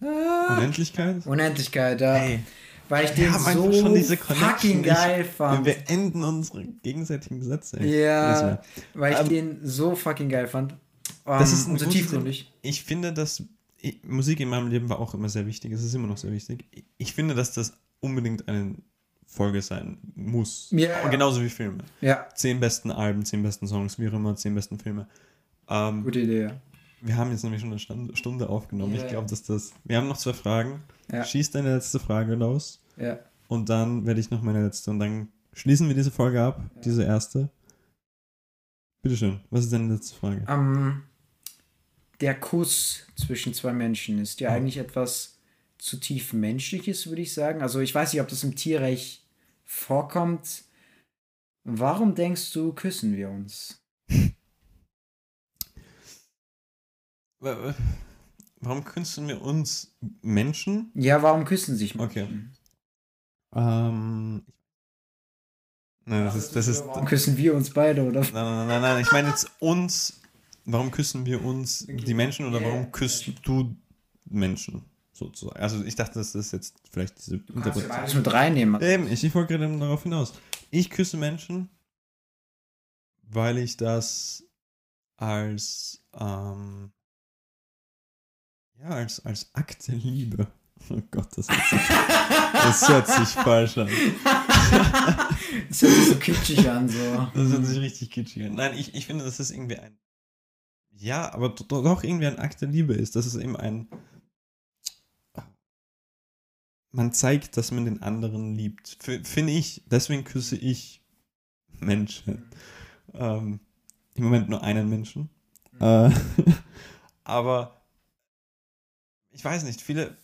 Unendlichkeit? Unendlichkeit, ja. Hey, weil ich den einfach so schon diese fucking geil ich, fand. Wir beenden unsere gegenseitigen Sätze. Ja, weil ich Ähm, den so fucking geil fand. Das Ähm, ist ein und so tiefgründig. Ich finde, dass ich, Musik in meinem Leben war auch immer sehr wichtig. Es ist immer noch sehr wichtig. Ich, ich finde, dass das unbedingt eine Folge sein muss. Ja. Und genauso wie Filme. Ja, Zehn besten Alben, zehn besten Songs, wie auch immer, zehn besten Filme. Ähm, gute Idee. ja. Wir haben jetzt nämlich schon eine Stunde aufgenommen. Ja. Ich glaube, dass das. Wir haben noch zwei Fragen. Ja. Schieß deine letzte Frage los. Ja. Und dann werde ich noch meine letzte. Und dann schließen wir diese Folge ab, diese erste. Bitteschön, was ist deine letzte Frage? Ähm, der Kuss zwischen zwei Menschen ist ja Mhm. eigentlich etwas zutiefst Menschliches, würde ich sagen. Also ich weiß nicht, ob das im Tierreich vorkommt. Warum denkst du, küssen wir uns? Warum künsten wir uns Menschen? Ja, warum küssen sich Okay. Menschen? Ähm. Nein, das ist. Das ist Warum küssen wir uns beide, oder? nein, nein, nein, nein. Ich meine jetzt uns. Warum küssen wir uns die Menschen oder warum küsst du Menschen? Sozusagen. Also ich dachte, das ist jetzt vielleicht diese Du kannst Interpretation. beides mit reinnehmen. Eben, ich, ich wollte gerade darauf hinaus. Ich küsse Menschen, weil ich das als, ähm, ja, als, als Akt der Liebe. Oh Gott, das hört sich, das hört sich falsch an. Das hört sich so kitschig an, so. Das hört sich richtig kitschig an. Nein, ich, ich finde, das irgendwie ein, ja, aber do- do- doch irgendwie ein Akt der Liebe ist. Das ist eben ein, man zeigt, dass man den anderen liebt. Finde ich, deswegen küsse ich Menschen. Ähm, Im Moment nur einen Menschen. Äh, aber ich weiß nicht, viele.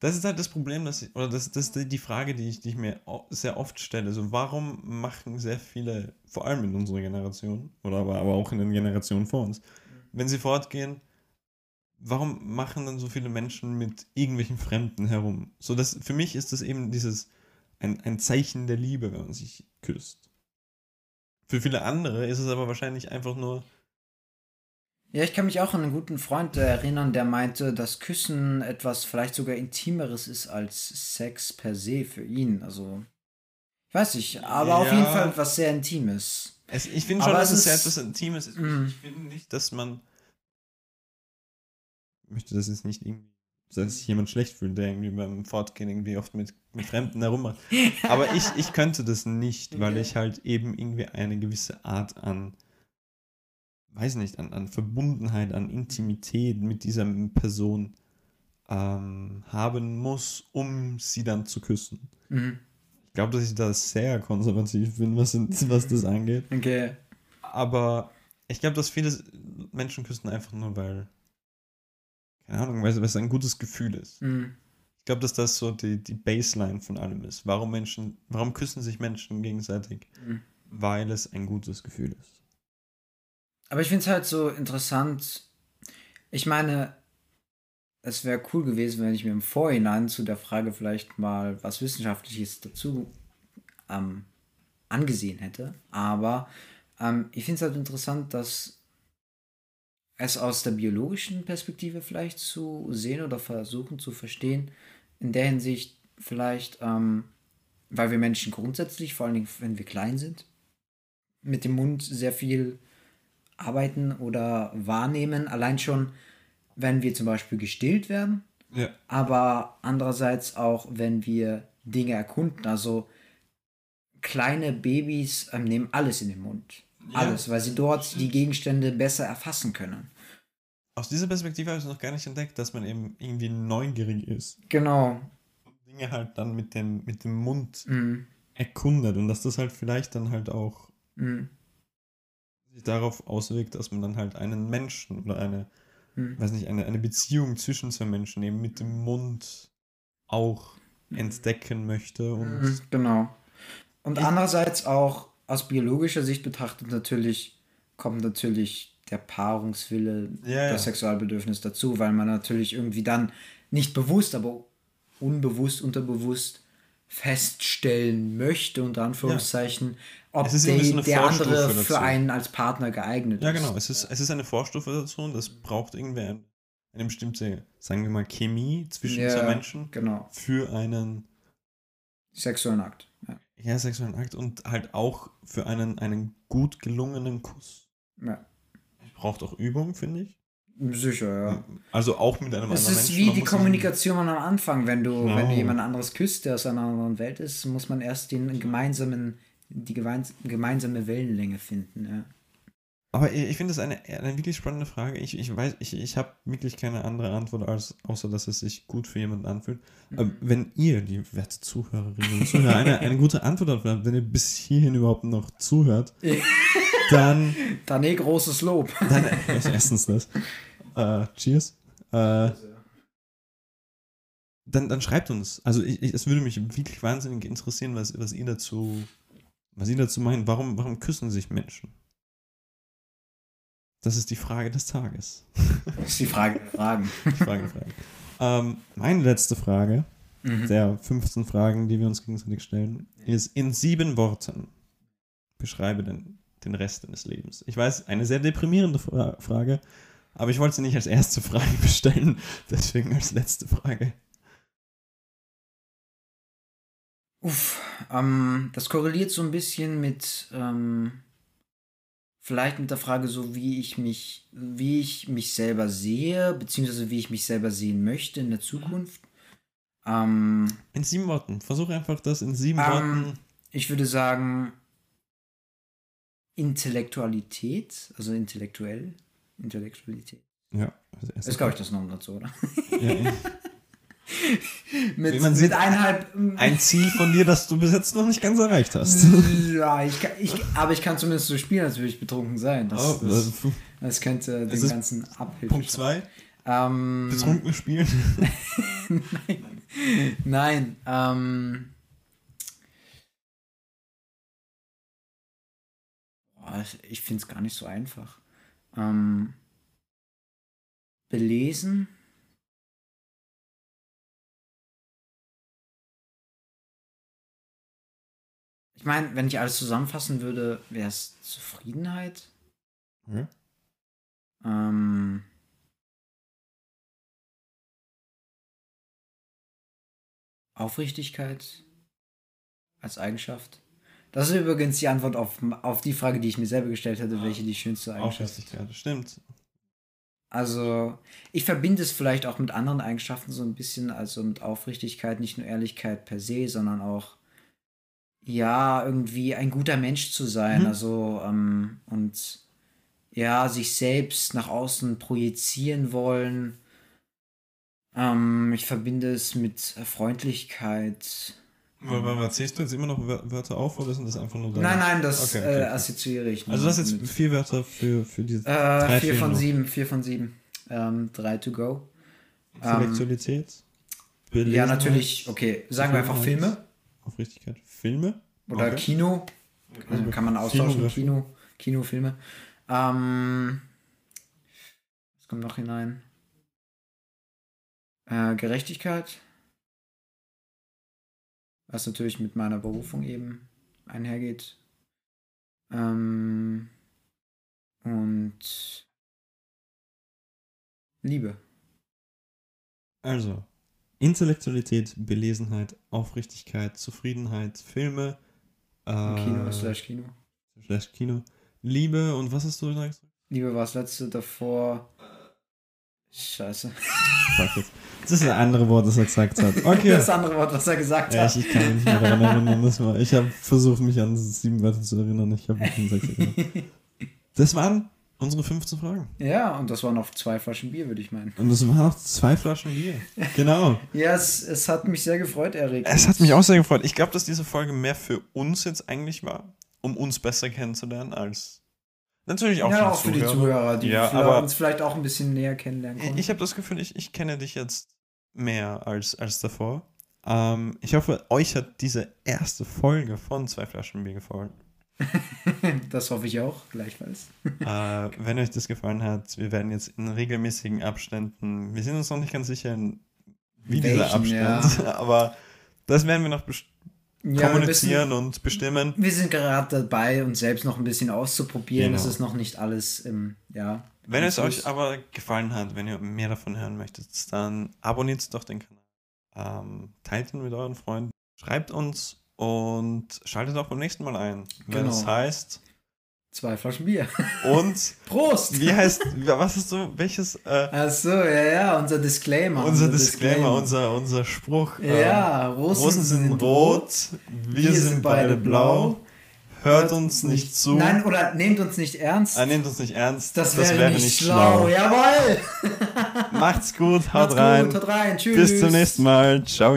Das ist halt das Problem, dass ich, oder das, das ist die Frage, die ich, die ich mir sehr oft stelle. So, warum machen sehr viele, vor allem in unserer Generation, oder aber, aber auch in den Generationen vor uns, wenn sie fortgehen, warum machen dann so viele Menschen mit irgendwelchen Fremden herum? So, das, für mich ist das eben dieses, ein, ein Zeichen der Liebe, wenn man sich küsst. Für viele andere ist es aber wahrscheinlich einfach nur, Ja, ich kann mich auch an einen guten Freund erinnern, der meinte, dass Küssen etwas vielleicht sogar Intimeres ist als Sex per se für ihn. Also, ich weiß nicht, aber auf Ja. jeden Fall etwas sehr Intimes. es, ich finde schon, Aber dass es ist- etwas Intimes ist. Mhm. Ich finde nicht, dass man, ich möchte das jetzt nicht irgendwie, dass sich jemand schlecht fühlt, der irgendwie beim Fortgehen irgendwie oft mit, mit Fremden herummacht. Aber ich, ich könnte das nicht, weil Okay. ich halt eben irgendwie eine gewisse Art an, weiß nicht, an, an Verbundenheit, an Intimität mit dieser Person ähm, haben muss, um sie dann zu küssen. Mhm. Ich glaube, dass ich da sehr konservativ bin, was, was das angeht. Okay. Aber ich glaube, dass viele Menschen küssen einfach nur, weil, keine Ahnung, weil, weil es ein gutes Gefühl ist. Mhm. Ich glaube, dass das so die, die Baseline von allem ist. Warum Menschen, warum küssen sich Menschen gegenseitig? Mhm. Weil es ein gutes Gefühl ist. Aber ich finde es halt so interessant. Ich meine, es wäre cool gewesen, wenn ich mir im Vorhinein zu der Frage vielleicht mal was Wissenschaftliches dazu ähm, angesehen hätte. Aber ähm, ich finde es halt interessant, dass es aus der biologischen Perspektive vielleicht zu sehen oder versuchen zu verstehen. In der Hinsicht vielleicht, ähm, weil wir Menschen grundsätzlich, vor allen Dingen, wenn wir klein sind, mit dem Mund sehr viel arbeiten oder wahrnehmen. Allein schon, wenn wir zum Beispiel gestillt werden, Ja. aber andererseits auch, wenn wir Dinge erkunden. Also kleine Babys ähm, nehmen alles in den Mund. Ja. Alles, weil sie dort die Gegenstände besser erfassen können. Aus dieser Perspektive habe ich noch gar nicht entdeckt, dass man eben irgendwie neugierig ist. Genau. Und Dinge halt dann mit dem, mit dem Mund Mhm. erkundet und dass das halt vielleicht dann halt auch Mhm. Sich darauf auswirkt, dass man dann halt einen Menschen oder eine, Mhm. weiß nicht, eine, eine Beziehung zwischen zwei Menschen eben mit dem Mund auch entdecken möchte und Mhm, Genau. Und andererseits auch aus biologischer Sicht betrachtet natürlich kommt natürlich der Paarungswille, Ja, ja. das Sexualbedürfnis dazu, weil man natürlich irgendwie dann nicht bewusst, aber unbewusst, unterbewusst feststellen möchte, unter Anführungszeichen, ob Es ist die, eine der Vorstufe andere dazu. für einen als Partner geeignet Ja, ist. genau. Es ist, es ist eine Vorstufe dazu und es braucht irgendwie ein, eine bestimmte, sagen wir mal, Chemie zwischen Ja, zwei Menschen Genau. für einen Sexuellen Akt. Ja. ja, sexuellen Akt und halt auch für einen, einen gut gelungenen Kuss. ja. Braucht auch Übung, finde ich. Sicher, ja. Also auch mit einem Es anderen ist Menschen. wie Man die muss Kommunikation am Anfang. Wenn du, Genau. wenn du jemand anderes küsst, der aus einer anderen Welt ist, muss man erst den gemeinsamen, die gemeins- gemeinsame Wellenlänge finden. Ja. Aber ich finde das eine, eine wirklich spannende Frage. Ich, ich weiß, ich, ich habe wirklich keine andere Antwort, als, außer dass es sich gut für jemanden anfühlt. Mhm. wenn ihr, die werte Zuhörerinnen und Zuhörer, eine, eine gute Antwort darauf habt, wenn ihr bis hierhin überhaupt noch zuhört, dann, Dann eh großes Lob. dann erstens das. Äh, cheers. Äh, dann, dann schreibt uns. Also ich, ich, es würde mich wirklich wahnsinnig interessieren, was, was ihr dazu, was ihr dazu meint. Warum, warum küssen sich Menschen? Das ist die Frage des Tages. Das ist die Frage der Fragen. Die Frage, Frage. ähm, meine letzte Frage Mhm. der 15 Fragen, die wir uns gegenseitig stellen, ist in sieben Worten beschreibe den, den Rest deines Lebens. Ich weiß, eine sehr deprimierende Fra Frage, aber ich wollte sie nicht als erste Frage bestellen, deswegen als letzte Frage. Uff, ähm, das korreliert so ein bisschen mit, ähm, vielleicht mit der Frage so, wie ich mich, wie ich mich selber sehe, beziehungsweise wie ich mich selber sehen möchte in der Zukunft. Ähm, In sieben Worten. Versuche einfach das in sieben Ähm, Worten. ich würde sagen, Intellektualität, also intellektuell, Intellektualität. Ja, ist, glaube ich, das Nomen dazu, oder? ja, mit, man mit sieht, eineinhalb. ein Ziel von dir, das du bis jetzt noch nicht ganz erreicht hast. Ja, ich, kann- ich, aber ich kann zumindest so spielen, als würde ich betrunken sein. Das, Oh, das, das- könnte den ganzen Abhilfe. Punkt zwei. Ähm, Betrunken spielen. Nein. Nein. Ähm, ich finde es gar nicht so einfach. Ähm, belesen. Ich meine, wenn ich alles zusammenfassen würde, wäre es Zufriedenheit. Ja. Ähm, Aufrichtigkeit als Eigenschaft. Das ist übrigens die Antwort auf, auf die Frage, die ich mir selber gestellt hätte, welche die schönste Eigenschaft ist. Aufrichtigkeit, stimmt. Also, ich verbinde es vielleicht auch mit anderen Eigenschaften so ein bisschen, also mit Aufrichtigkeit, nicht nur Ehrlichkeit per se, sondern auch, ja, irgendwie ein guter Mensch zu sein. Mhm. Also, ähm, und ja, sich selbst nach außen projizieren wollen. Ähm, ich verbinde es mit Freundlichkeit. Aber, zählst du jetzt immer noch Wör- Wörter auf oder sind das einfach nur deine? Nein, nein, das Okay, okay, äh, assoziiere ich Also das nur jetzt vier Wörter für, für die Äh, drei vier von noch. sieben, vier von sieben. Ähm, drei to go. Intellektualität. Ja, Belesenheit, natürlich, okay, sagen wir einfach Zufriedenheit, Filme Aufrichtigkeit. Filme. oder Okay. Kino. Also kann man austauschen. Kino, Kinofilme. Ähm, was kommt noch hinein? Äh, Gerechtigkeit. Was natürlich mit meiner Berufung eben einhergeht. Ähm, und Liebe. Also, Intellektualität, Belesenheit, Aufrichtigkeit, Zufriedenheit, Filme, äh, Kino slash Kino. slash Kino, Liebe und was hast du gesagt? Liebe war das letzte davor. Scheiße. Fuck it. Das ist das andere Wort, das er gesagt hat. Okay. Das andere Wort, was er gesagt Ja, hat. ich, ich kann mich nicht mehr daran erinnern. Das war, ich habe versucht, mich an sieben Wörter zu erinnern. Ich habe mich an sechs erinnert. Das waren unsere 15 Fragen. Ja, und das waren noch zwei Flaschen Bier, würde ich meinen. Und das waren noch zwei Flaschen Bier. Genau. Ja, es, es hat mich sehr gefreut, Erik. Es hat mich auch sehr gefreut. Ich glaube, dass diese Folge mehr für uns jetzt eigentlich war, um uns besser kennenzulernen, als natürlich auch ja, für auch für die Zuhörer, die Ja, vielleicht- uns vielleicht auch ein bisschen näher kennenlernen Ich, konnten. ich habe das Gefühl, ich, ich kenne dich jetzt mehr als, als davor. Ähm, ich hoffe, euch hat diese erste Folge von Zwei Flaschen Bier gefallen. Das hoffe ich auch, gleichfalls. äh, wenn euch das gefallen hat, wir werden jetzt in regelmäßigen Abständen, wir sind uns noch nicht ganz sicher, in- wie dieser Welchen, Abstand, aber das werden wir noch Ja, kommunizieren wir, und bestimmen. wir sind gerade dabei, uns selbst noch ein bisschen auszuprobieren. Es Genau. ist noch nicht alles im, ja. Wenn es euch aber gefallen hat, wenn ihr mehr davon hören möchtet, dann abonniert doch den Kanal. Ähm, teilt ihn mit euren Freunden. Schreibt uns und schaltet auch beim nächsten Mal ein. Wenn Genau. es heißt. Zwei Flaschen Bier. Und Prost! wie heißt. Was ist so? Welches. Äh, Achso, ja, ja, unser Disclaimer. unser Disclaimer, unser, unser Spruch. ähm, Ja, Rosen, Rosen sind rot, wir, sind beide blau. Hört uns nicht zu. Nein, oder nehmt uns nicht ernst. Ah, nehmt uns nicht ernst. das wäre nicht, schlau. Jawohl! Macht's gut, haut Macht's rein. Gut, haut rein. Tschüss. Bis zum nächsten Mal. Ciao.